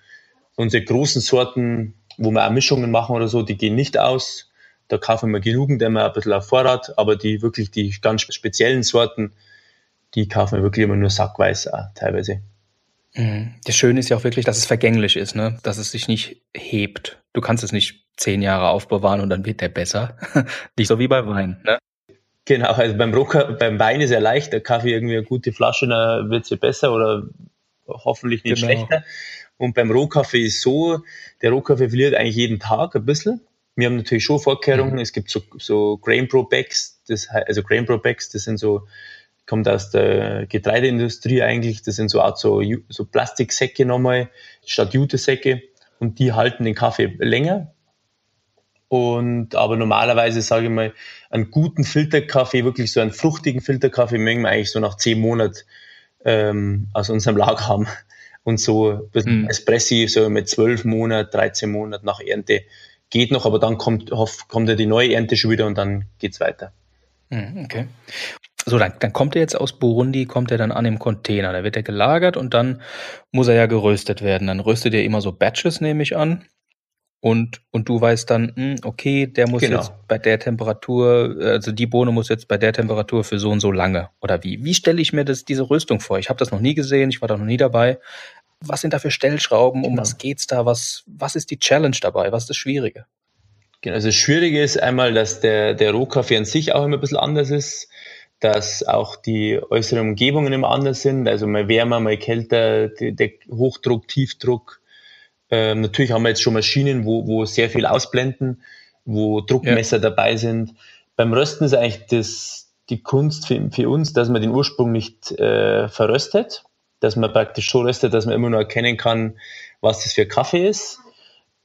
unsere großen Sorten, wo wir auch Mischungen machen oder so, die gehen nicht aus. Da kaufen wir genügend immer ein bisschen auf Vorrat, aber die wirklich die ganz speziellen Sorten, die kaufen wir wirklich immer nur sackweise teilweise. Mhm. Das Schöne ist ja auch wirklich, dass es vergänglich ist, ne? dass es sich nicht hebt. Du kannst es nicht zehn Jahre aufbewahren und dann wird der besser. (laughs) nicht so wie bei Wein. Ne? Genau, also beim, Rohka beim Wein ist ja leicht, der Kaffee irgendwie eine gute Flasche, dann wird sie besser oder hoffentlich nicht genau. schlechter. Und beim Rohkaffee ist so, der Rohkaffee verliert eigentlich jeden Tag ein bisschen. Wir haben natürlich schon Vorkehrungen. Mhm. Es gibt so, so Grain Pro Bags, das, also Grain Pro Bags, das sind so, kommt aus der Getreideindustrie eigentlich. Das sind so Art so, so Plastiksäcke nochmal statt Jutesäcke und die halten den Kaffee länger. Und aber normalerweise sage ich mal, einen guten Filterkaffee, wirklich so einen fruchtigen Filterkaffee, mögen wir eigentlich so nach zehn Monaten ähm, aus unserem Lager haben. Und so mhm. Espressi so mit zwölf Monaten, 13 Monaten nach Ernte geht noch, aber dann kommt, kommt ja die neue Ernte schon wieder und dann geht's weiter. Hm, okay. So, dann, dann kommt er jetzt aus Burundi, kommt er dann an im Container. Da wird er gelagert und dann muss er ja geröstet werden. Dann röstet er immer so Batches, nehme ich an. Und, und du weißt dann, hm, okay, der muss genau. jetzt bei der Temperatur, also die Bohne muss jetzt bei der Temperatur für so und so lange. Oder wie? Wie stelle ich mir das, diese Röstung vor? Ich habe das noch nie gesehen, ich war da noch nie dabei was sind da für Stellschrauben, um genau. was geht's da, was, was ist die Challenge dabei, was ist das Schwierige? Genau, also das Schwierige ist einmal, dass der, der Rohkaffee an sich auch immer ein bisschen anders ist, dass auch die äußeren Umgebungen immer anders sind, also mal wärmer, mal kälter, der Hochdruck, Tiefdruck. Ähm, natürlich haben wir jetzt schon Maschinen, wo, wo sehr viel ausblenden, wo Druckmesser ja. dabei sind. Beim Rösten ist eigentlich das, die Kunst für, für uns, dass man den Ursprung nicht äh, verröstet, dass man praktisch so röstet, dass man immer nur erkennen kann, was das für Kaffee ist.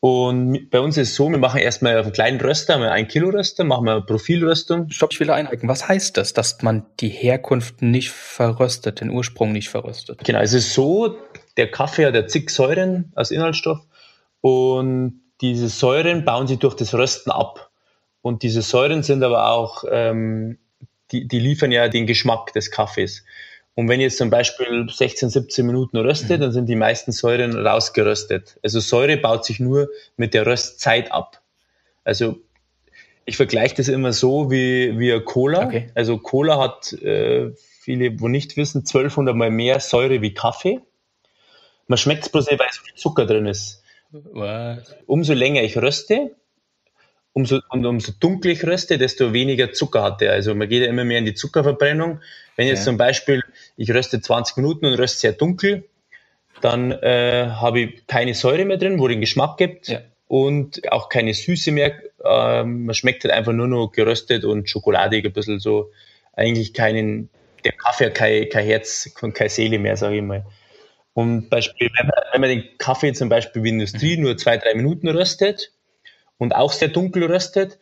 Und bei uns ist es so, wir machen erstmal auf einen kleinen Röster, haben wir ein Kilo Röster, machen wir Profilröstung. Stopp, ich will einhaken. Was heißt das, dass man die Herkunft nicht verröstet, den Ursprung nicht verröstet? Genau, es ist so, der Kaffee hat ja zig Säuren als Inhaltsstoff und diese Säuren bauen sich durch das Rösten ab. Und diese Säuren sind aber auch, ähm, die, die liefern ja den Geschmack des Kaffees. Und wenn jetzt zum Beispiel 16, 17 Minuten röste, mhm. dann sind die meisten Säuren rausgeröstet. Also Säure baut sich nur mit der Röstzeit ab. Also ich vergleiche das immer so wie, wie Cola. Okay. Also Cola hat, äh, viele, wo nicht wissen, 1200 mal mehr Säure wie Kaffee. Man schmeckt es bloß nicht, weil so viel Zucker drin ist. Was? Umso länger ich röste, umso, und umso dunkler ich röste, desto weniger Zucker hat er. Also man geht ja immer mehr in die Zuckerverbrennung. Wenn jetzt ja. zum Beispiel, ich röste 20 Minuten und röste sehr dunkel, dann äh, habe ich keine Säure mehr drin, wo den Geschmack gibt ja. und auch keine Süße mehr. Ähm, man schmeckt halt einfach nur noch geröstet und schokoladig, ein bisschen so. Eigentlich keinen, der Kaffee hat kein, kein Herz und keine Seele mehr, sage ich mal. Und Beispiel, wenn man, wenn man den Kaffee zum Beispiel wie Industrie nur zwei, drei Minuten röstet und auch sehr dunkel röstet,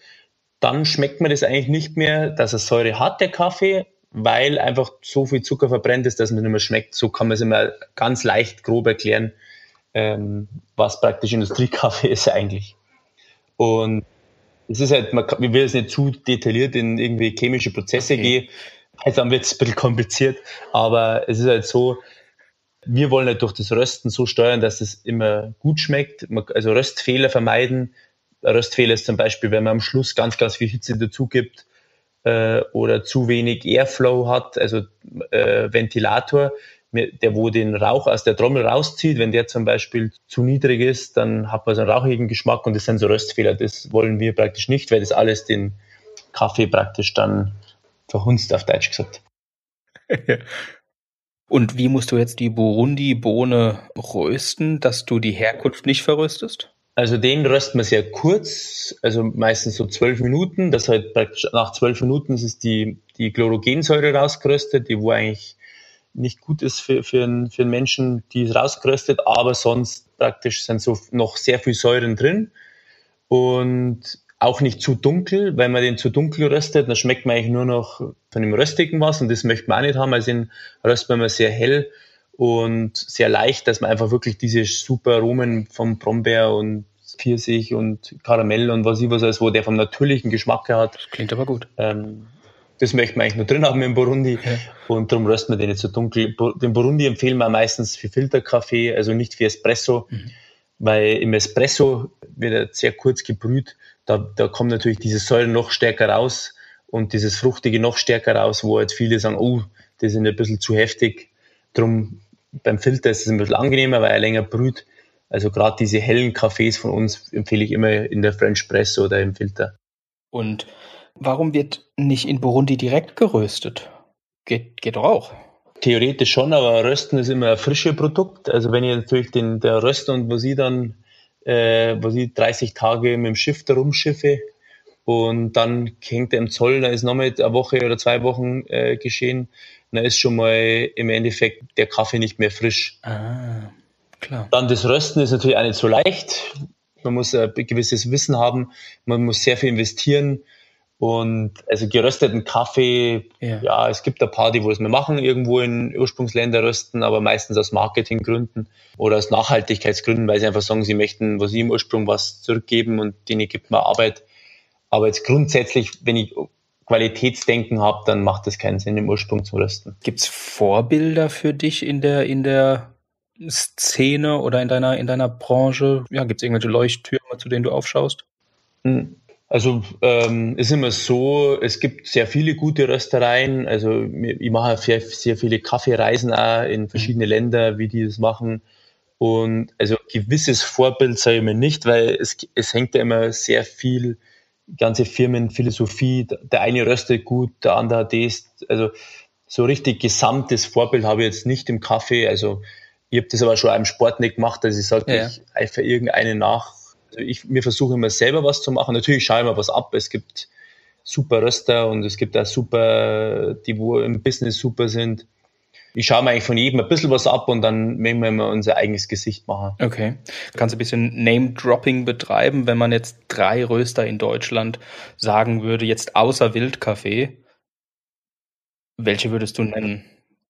dann schmeckt man das eigentlich nicht mehr, dass er Säure hat, der Kaffee, weil einfach so viel Zucker verbrennt ist, dass man nicht mehr schmeckt. So kann man es immer ganz leicht grob erklären, ähm, was praktisch Industriekaffee (laughs) ist eigentlich. Und es ist halt, man, ich will jetzt nicht zu detailliert in irgendwie chemische Prozesse okay. gehen, also dann wird es ein bisschen kompliziert, aber es ist halt so, wir wollen halt durch das Rösten so steuern, dass es immer gut schmeckt, also Röstfehler vermeiden. Röstfehler ist zum Beispiel, wenn man am Schluss ganz, ganz viel Hitze dazu gibt äh, oder zu wenig Airflow hat, also äh, Ventilator, der wo den Rauch aus der Trommel rauszieht, wenn der zum Beispiel zu niedrig ist, dann hat man so einen rauchigen Geschmack und das sind so Röstfehler. Das wollen wir praktisch nicht, weil das alles den Kaffee praktisch dann verhunzt, auf Deutsch gesagt. (laughs) Und wie musst du jetzt die Burundi-Bohne rösten, dass du die Herkunft nicht verröstest? Also den rösten wir sehr kurz, also meistens so zwölf Minuten. Das praktisch nach zwölf Minuten ist die, die Chlorogensäure rausgeröstet, die wo eigentlich nicht gut ist für, für, einen, für einen Menschen, die ist rausgeröstet, aber sonst praktisch sind so noch sehr viel Säuren drin. Und auch nicht zu dunkel, weil man den zu dunkel röstet, dann schmeckt man eigentlich nur noch von dem Röstigen was und das möchte man auch nicht haben. Also den röstet man immer sehr hell und sehr leicht, dass man einfach wirklich diese super Aromen vom Brombeer und Pfirsich und Karamell und was ich was alles, wo der vom natürlichen Geschmack her hat. Das klingt aber gut. Ähm, das möchte man eigentlich nur drin haben im Burundi ja. und darum rösten wir den nicht so dunkel. Den Burundi empfehlen wir meistens für Filterkaffee, also nicht für Espresso, mhm. weil im Espresso wird er sehr kurz gebrüht da, da kommt natürlich diese Säure noch stärker raus und dieses Fruchtige noch stärker raus, wo jetzt viele sagen, oh, das ist ein bisschen zu heftig. Drum beim Filter ist es ein bisschen angenehmer, weil er länger brüht. Also gerade diese hellen Kaffees von uns empfehle ich immer in der French Press oder im Filter. Und warum wird nicht in Burundi direkt geröstet? Geht, geht doch auch. Theoretisch schon, aber Rösten ist immer ein frisches Produkt. Also wenn ihr natürlich den, der Röster und was ich dann äh, was ich 30 Tage mit dem Schiff da rumschiffe und dann hängt er im Zoll, da ist nochmal eine Woche oder zwei Wochen äh, geschehen, dann ist schon mal im Endeffekt der Kaffee nicht mehr frisch. Ah, klar. Dann das Rösten ist natürlich auch nicht so leicht. Man muss ein gewisses Wissen haben, man muss sehr viel investieren. Und also gerösteten Kaffee, ja. ja, es gibt ein paar, die wo es mehr machen, irgendwo in Ursprungsländer rösten, aber meistens aus Marketinggründen oder aus Nachhaltigkeitsgründen, weil sie einfach sagen, sie möchten, was sie im Ursprung was zurückgeben und denen gibt man Arbeit. Aber jetzt grundsätzlich, wenn ich Qualitätsdenken habe, dann macht es keinen Sinn, im Ursprung zu rösten. Gibt's Vorbilder für dich in der, in der Szene oder in deiner, in deiner Branche? Ja, gibt's irgendwelche Leuchttürme, zu denen du aufschaust? Hm. Also ähm, ist immer so, es gibt sehr viele gute Röstereien. Also ich mache sehr, sehr viele Kaffeereisen auch in verschiedene Länder, wie die das machen. Und also gewisses Vorbild sage ich mir nicht, weil es, es hängt ja immer sehr viel, ganze Firmenphilosophie. Der eine röstet gut, der andere hat das. Also so richtig gesamtes Vorbild habe ich jetzt nicht im Kaffee. Also ich habe das aber schon im Sport nicht gemacht, dass ich sage, ja. ich eifere irgendeinen nach also ich, mir versuche immer selber was zu machen. Natürlich schaue ich mir was ab. Es gibt super Röster und es gibt auch super, die wo im Business super sind. Ich schaue mir eigentlich von jedem ein bisschen was ab und dann möchten wir immer unser eigenes Gesicht machen. Okay. Kannst du ein bisschen Name-Dropping betreiben, wenn man jetzt drei Röster in Deutschland sagen würde, jetzt außer Wildkaffee? Welche würdest du nennen?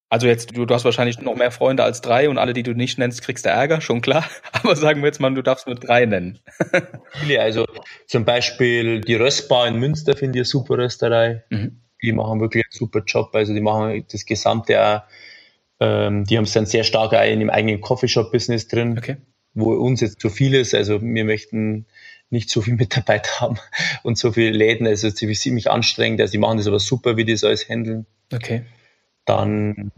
Also jetzt, du, du hast wahrscheinlich noch mehr Freunde als drei und alle, die du nicht nennst, kriegst du Ärger, schon klar. (laughs) Aber sagen wir jetzt mal, du darfst nur drei nennen. (laughs) Viele, also zum Beispiel die Röstbar in Münster finde ich eine super Rösterei. Mhm. Die machen wirklich einen super Job. Also die machen das gesamte auch, ähm, die haben es dann sehr stark auch in dem eigenen Coffeeshop-Business drin, okay. wo uns jetzt zu viel ist. Also wir möchten nicht so viel (laughs) Mitarbeiter haben und so viele Läden. Also es ist ziemlich anstrengend. Also die machen das aber super, wie die das alles handeln. Okay. Dann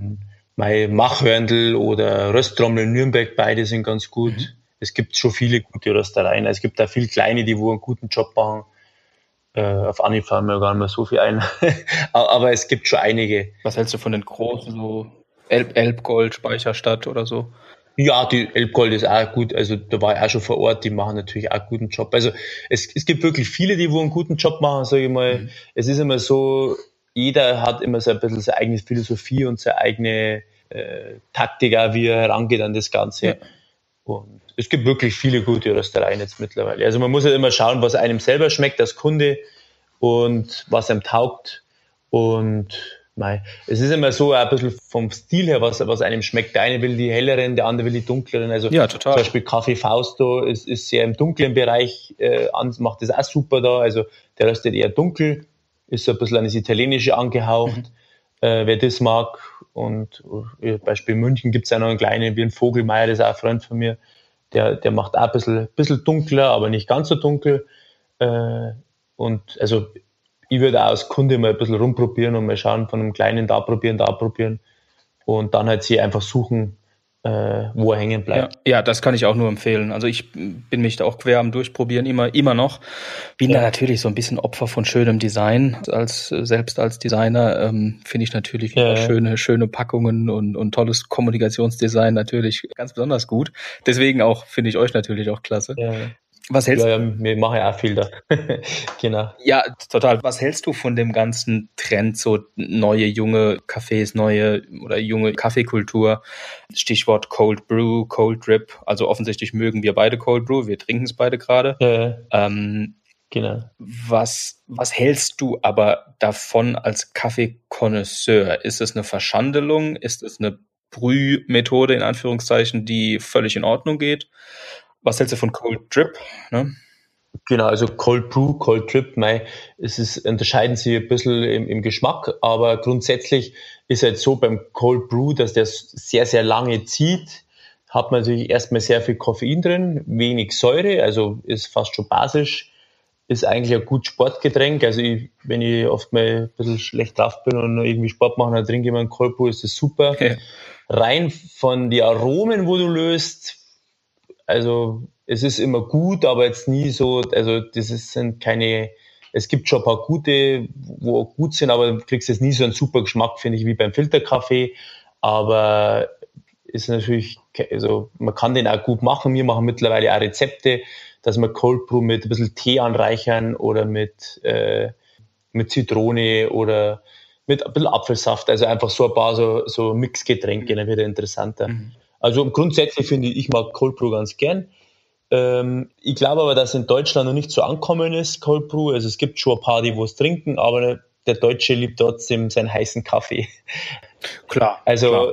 mein Machhörndl oder Rösttrommel in Nürnberg, beide sind ganz gut. Mhm. Es gibt schon viele gute Röstereien. Es gibt da viele kleine, die wo einen guten Job machen. Äh, auf Anhieb fallen mir gar nicht mehr so viel ein. (laughs) Aber es gibt schon einige. Was hältst du von den großen, so Elb Elbgold, Speicherstadt oder so? Ja, die Elbgold ist auch gut. Also da war ich auch schon vor Ort, die machen natürlich auch einen guten Job. Also es, es gibt wirklich viele, die wo einen guten Job machen, sage ich mal. Mhm. Es ist immer so, jeder hat immer so ein bisschen seine eigene Philosophie und seine eigene äh, Taktik, auch, wie er herangeht an das Ganze. Ja. Und es gibt wirklich viele gute Röstereien jetzt mittlerweile. Also man muss halt immer schauen, was einem selber schmeckt als Kunde und was einem taugt. Und mei, es ist immer so ein bisschen vom Stil her, was, was einem schmeckt. Der eine will die helleren, der andere will die dunkleren. Also ja, total. zum Beispiel Kaffee Fausto ist, ist sehr im dunklen Bereich, äh, macht das auch super da. Also der röstet eher dunkel, ist so ein bisschen an das Italienische angehaucht. Mhm. Äh, wer das mag. Und äh, Beispiel München gibt es ja noch einen kleinen, wie ein Vogelmeier, das ist auch ein Freund von mir der, der macht auch ein bisschen, bisschen dunkler, aber nicht ganz so dunkel. Äh, und also ich würde auch als Kunde mal ein bisschen rumprobieren und mal schauen, von einem kleinen da probieren, da probieren. Und dann halt sie einfach suchen, wo er hängen bleibt. Ja, ja, das kann ich auch nur empfehlen. Also ich bin mich da auch quer am Durchprobieren, immer, immer noch. Bin ja. da natürlich so ein bisschen Opfer von schönem Design. Als selbst als Designer ähm, finde ich natürlich ja. schöne, schöne Packungen und, und tolles Kommunikationsdesign natürlich ganz besonders gut. Deswegen auch finde ich euch natürlich auch klasse. Was hältst ja, ja, wir machen ja auch viel da. (laughs) genau. Ja, total. Was hältst du von dem ganzen Trend, so neue junge Cafés, neue oder junge Kaffeekultur? Stichwort Cold Brew, Cold Drip. Also offensichtlich mögen wir beide Cold Brew. Wir trinken es beide gerade. Ja. Ähm, genau. Was, was hältst du aber davon als Kaffeekonnoisseur? Ist es eine Verschandelung? Ist es eine Brühmethode in Anführungszeichen, die völlig in Ordnung geht? Was hältst du von Cold Drip? Ne? Genau, also Cold Brew, Cold Drip, mei, es ist, unterscheiden sie ein bisschen im, im Geschmack, aber grundsätzlich ist es halt so beim Cold Brew, dass der sehr, sehr lange zieht, hat man natürlich erstmal sehr viel Koffein drin, wenig Säure, also ist fast schon basisch, ist eigentlich ein gut Sportgetränk. Also ich, wenn ich oft mal ein bisschen schlecht drauf bin und irgendwie Sport mache, dann trinke ich mal einen Cold Brew, ist das super. Okay. Rein von den Aromen, wo du löst, also es ist immer gut, aber jetzt nie so, also das ist, sind keine, es gibt schon ein paar gute, wo gut sind, aber du kriegst jetzt nie so einen super Geschmack, finde ich, wie beim Filterkaffee. Aber ist natürlich, also man kann den auch gut machen. Wir machen mittlerweile auch Rezepte, dass wir Cold Brew mit ein bisschen Tee anreichern oder mit, äh, mit Zitrone oder mit ein bisschen Apfelsaft. Also einfach so ein paar so, so Mixgetränke, dann wird er interessanter. Mhm. Also grundsätzlich finde ich, ich mag Cold Brew ganz gern. Ähm, ich glaube aber, dass in Deutschland noch nicht so ankommen ist, Cold Brew. Also es gibt schon ein paar, die wo es trinken, aber der Deutsche liebt trotzdem seinen heißen Kaffee. Klar. Also klar.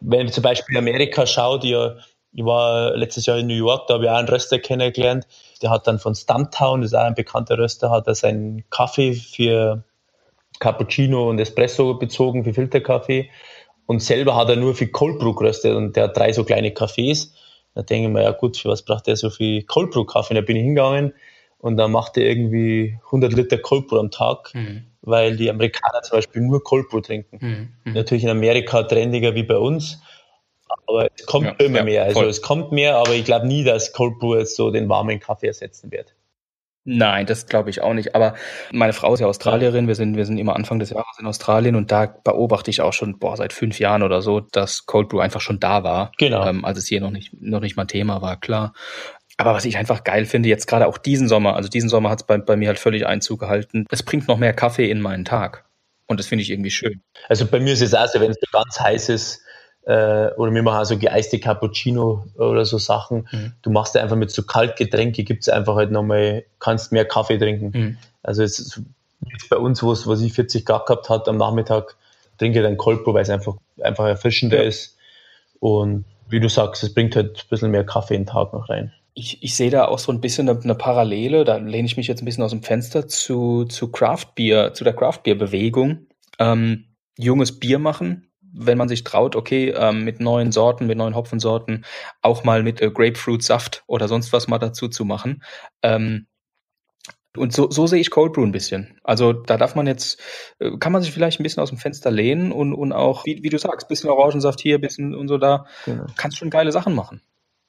wenn ich zum Beispiel Amerika schaut, ja, ich war letztes Jahr in New York, da habe ich auch einen Röster kennengelernt. Der hat dann von Stumptown, das ist auch ein bekannter Röster, hat er seinen Kaffee für Cappuccino und Espresso bezogen, für Filterkaffee. Und selber hat er nur viel Cold Brew geröstet und der hat drei so kleine Cafés. Da denke ich mir, ja gut, für was braucht der so viel Cold Brew Kaffee? Da bin ich hingegangen und dann macht er irgendwie 100 Liter Cold Brew am Tag, mhm. weil die Amerikaner zum Beispiel nur Cold Brew trinken. Mhm. mhm. Natürlich in Amerika trendiger wie bei uns, aber es kommt ja, immer ja, mehr. Also voll. es kommt mehr, aber ich glaube nie, dass Cold Brew jetzt so den warmen Kaffee ersetzen wird. Nein, das glaube ich auch nicht. Aber meine Frau ist ja Australierin. Wir sind, wir sind immer Anfang des Jahres in Australien und da beobachte ich auch schon, boah, seit fünf Jahren oder so, dass Cold Brew einfach schon da war. Genau. Ähm, als es hier noch nicht, noch nicht mal Thema war, klar. Aber was ich einfach geil finde, jetzt gerade auch diesen Sommer, also diesen Sommer hat es bei, bei mir halt völlig Einzug gehalten. Es bringt noch mehr Kaffee in meinen Tag. Und das finde ich irgendwie schön. Also bei mir ist es auch so, wenn es ganz heiß ist, äh, oder wir machen also geeiste Cappuccino oder so Sachen. Mhm. Du machst einfach mit so Kaltgetränke, gibt es einfach halt nochmal, kannst mehr Kaffee trinken. Mhm. Also es ist jetzt bei uns, wo es, was ich 40 Grad gehabt hat am Nachmittag, trinke ich dann Kolpo, weil es einfach, einfach erfrischender ja. ist. Und wie du sagst, es bringt halt ein bisschen mehr Kaffee in den Tag noch rein. Ich, ich sehe da auch so ein bisschen eine, eine, Parallele, da lehne ich mich jetzt ein bisschen aus dem Fenster zu, zu Craft Beer, zu der Craft Beer Bewegung. Ähm, junges Bier machen, wenn man sich traut, okay, ähm, mit neuen Sorten, mit neuen Hopfensorten, auch mal mit äh, Grapefruit-Saft oder sonst was mal dazu zu machen. Ähm, Und so, so sehe ich Cold Brew ein bisschen. Also da darf man jetzt, äh, kann man sich vielleicht ein bisschen aus dem Fenster lehnen und, und auch, wie, wie du sagst, bisschen Orangensaft hier, bisschen und so da. Genau. Kannst schon geile Sachen machen.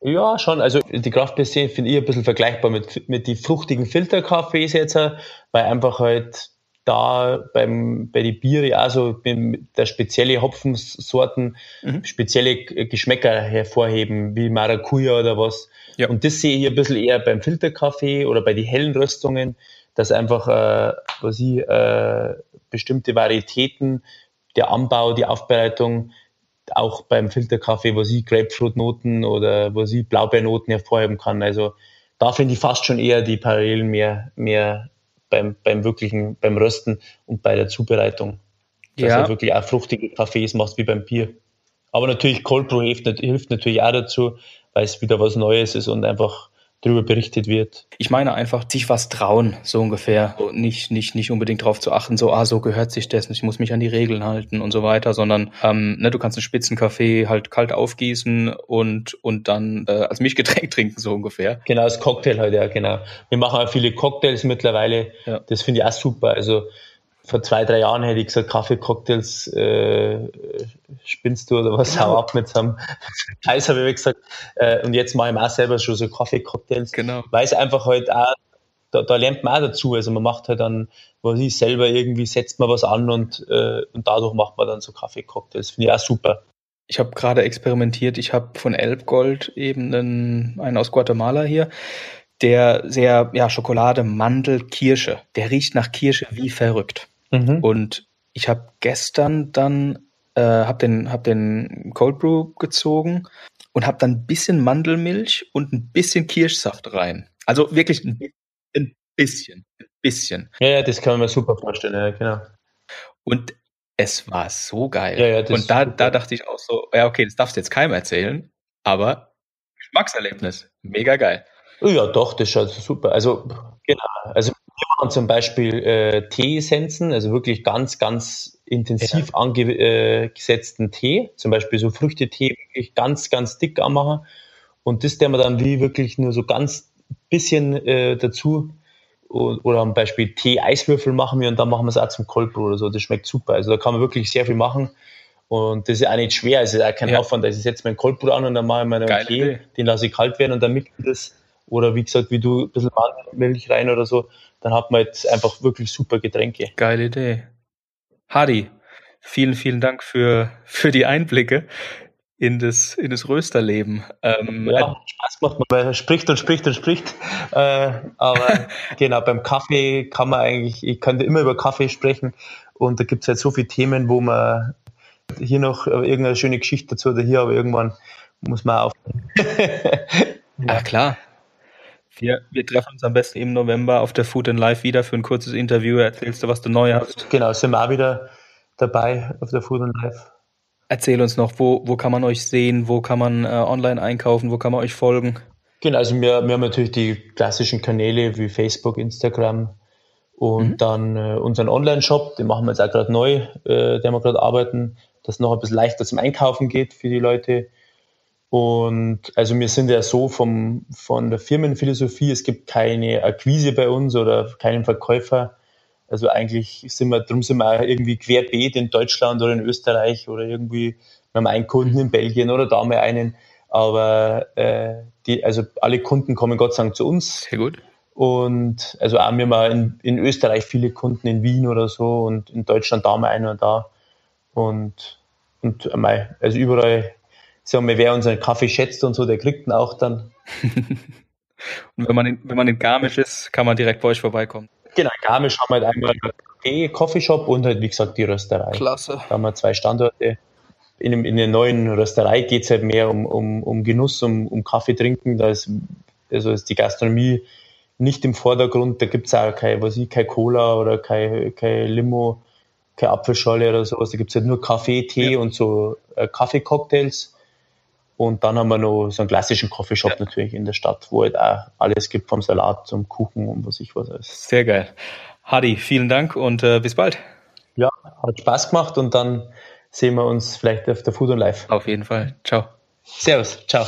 Ja, schon. Also die Kraftplätzchen finde ich ein bisschen vergleichbar mit, mit die fruchtigen Filterkaffees jetzt, weil einfach halt da beim, bei den Biere also der spezielle Hopfensorten mhm. spezielle Geschmäcker hervorheben, wie Maracuja oder was. Ja. Und das sehe ich ein bisschen eher beim Filterkaffee oder bei den hellen Röstungen, dass einfach äh, was ich, äh, bestimmte Varietäten, der Anbau, die Aufbereitung, auch beim Filterkaffee, wo sie Grapefruitnoten oder wo sie Blaubeernoten hervorheben kann. Also da finde ich fast schon eher die Parallelen mehr, mehr beim, beim wirklichen, beim Rösten und bei der Zubereitung. Dass ja. du wirklich auch fruchtige Kaffees machst wie beim Bier. Aber natürlich Cold Brew hilft, hilft natürlich auch dazu, weil es wieder was Neues ist und einfach darüber berichtet wird. Ich meine einfach, sich was trauen, so ungefähr. Nicht, nicht, nicht unbedingt darauf zu achten, so, ah, so gehört sich das, ich muss mich an die Regeln halten und so weiter, sondern ähm, ne, du kannst einen Spitzenkaffee halt kalt aufgießen und, und dann äh, als Milchgetränk (laughs) trinken, so ungefähr. Genau, als Cocktail halt, ja, genau. Wir machen auch viele Cocktails mittlerweile. Ja. Das finde ich auch super. Also vor zwei, drei Jahren hätte ich gesagt, Kaffeecocktails äh, spinnst du oder was, genau. hau ab mit so einem Eis, habe ich gesagt. Äh, und jetzt mache ich auch selber schon so Kaffeecocktails, genau. weil es einfach halt auch, da, da lernt man auch dazu. Also man macht halt dann, was ich selber irgendwie, setzt man was an und, äh, und dadurch macht man dann so Kaffeecocktails. Finde ich auch super. Ich habe gerade experimentiert. Ich habe von Elbgold eben einen, einen aus Guatemala hier der sehr, ja, Schokolade, Mandel, Kirsche. Der riecht nach Kirsche wie verrückt. Mhm. Und ich habe gestern dann, äh, habe den, hab den Cold Brew gezogen und habe dann ein bisschen Mandelmilch und ein bisschen Kirschsaft rein. Also wirklich ein, ein bisschen, ein bisschen. Ja, ja, das kann man mir super vorstellen, ja, genau. Und es war so geil. Ja, ja, das und da, da dachte ich auch so, ja, okay, das darfst du jetzt keinem erzählen, aber Geschmackserlebnis, mega geil. Ja, doch, das schaut super. Also, genau. Also, wir machen zum Beispiel äh, Teeessenzen, also wirklich ganz, ganz intensiv ja. angesetzten Tee, zum Beispiel so Früchtetee, wirklich ganz, ganz dick anmachen. Und das der wir dann wie wirklich nur so ganz bisschen äh, dazu oder zum Beispiel Tee-Eiswürfel machen wir und dann machen wir es auch zum Coldbrew oder so. Das schmeckt super. Also da kann man wirklich sehr viel machen. Und das ist auch nicht schwer, es ist auch kein ja. Aufwand. Also ich setze meinen Coldbrew an und dann mache ich meinen Tee, den lasse ich kalt werden und dann mixe ich das oder wie gesagt, wie du ein bisschen Milch rein oder so, dann hat man jetzt einfach wirklich super Getränke. Geile Idee. Hadi, vielen, vielen Dank für, für die Einblicke in das, in das Rösterleben. Ähm, ja, Spaß gemacht, man spricht und spricht und spricht. Äh, aber (laughs) genau, beim Kaffee kann man eigentlich, ich könnte immer über Kaffee sprechen und da gibt es halt so viele Themen, wo man hier noch irgendeine schöne Geschichte dazu oder hier, aber irgendwann muss man auf. ja, (laughs) klar. Wir, wir treffen uns am besten im November auf der Food and Life wieder für ein kurzes Interview. Erzählst du, was du neu hast? Genau, sind wir auch wieder dabei auf der Food and Life. Erzähl uns noch, wo, wo kann man euch sehen, wo kann man äh, online einkaufen, wo kann man euch folgen? Genau, also wir, wir haben natürlich die klassischen Kanäle wie Facebook, Instagram und mhm. dann äh, unseren Online-Shop, den machen wir jetzt auch gerade neu, äh, den wir gerade arbeiten, dass noch ein bisschen leichter zum Einkaufen geht für die Leute. Und also wir sind ja so vom, von der Firmenphilosophie, es gibt keine Akquise bei uns oder keinen Verkäufer. Also eigentlich sind wir, darum sind wir auch irgendwie querbeet in Deutschland oder in Österreich oder irgendwie, wir haben einen Kunden in Belgien oder da mal einen. Aber äh, die, also alle Kunden kommen Gott sei Dank zu uns. Sehr gut. Und also auch wir haben in, in Österreich viele Kunden in Wien oder so und in Deutschland da mal einer da. Und, und also überall sagen wir, wer unseren Kaffee schätzt und so, der kriegt ihn auch dann. (laughs) und wenn man, in, wenn man in Garmisch ist, kann man direkt bei euch vorbeikommen. Genau, in Garmisch haben wir halt einmal einen Coffeeshop und halt, wie gesagt, die Rösterei. Klasse. Da haben wir zwei Standorte. In, dem, in der neuen Rösterei geht es halt mehr um, um, um Genuss, um, um Kaffee trinken. Da ist, also ist die Gastronomie nicht im Vordergrund. Da gibt es auch kein, was ich, kein Cola oder kein, kein Limo, keine Apfelschorle oder sowas. Da gibt es halt nur Kaffee, Tee ja. und so äh, Kaffeecocktails. Und dann haben wir noch so einen klassischen Coffeeshop ja. natürlich in der Stadt, wo halt auch alles gibt, vom Salat zum Kuchen und was ich was alles. Sehr geil. Hadi, vielen Dank und äh, bis bald. Ja, hat Spaß gemacht und dann sehen wir uns vielleicht auf der Food und Live. Auf jeden Fall. Ciao. Servus. Ciao.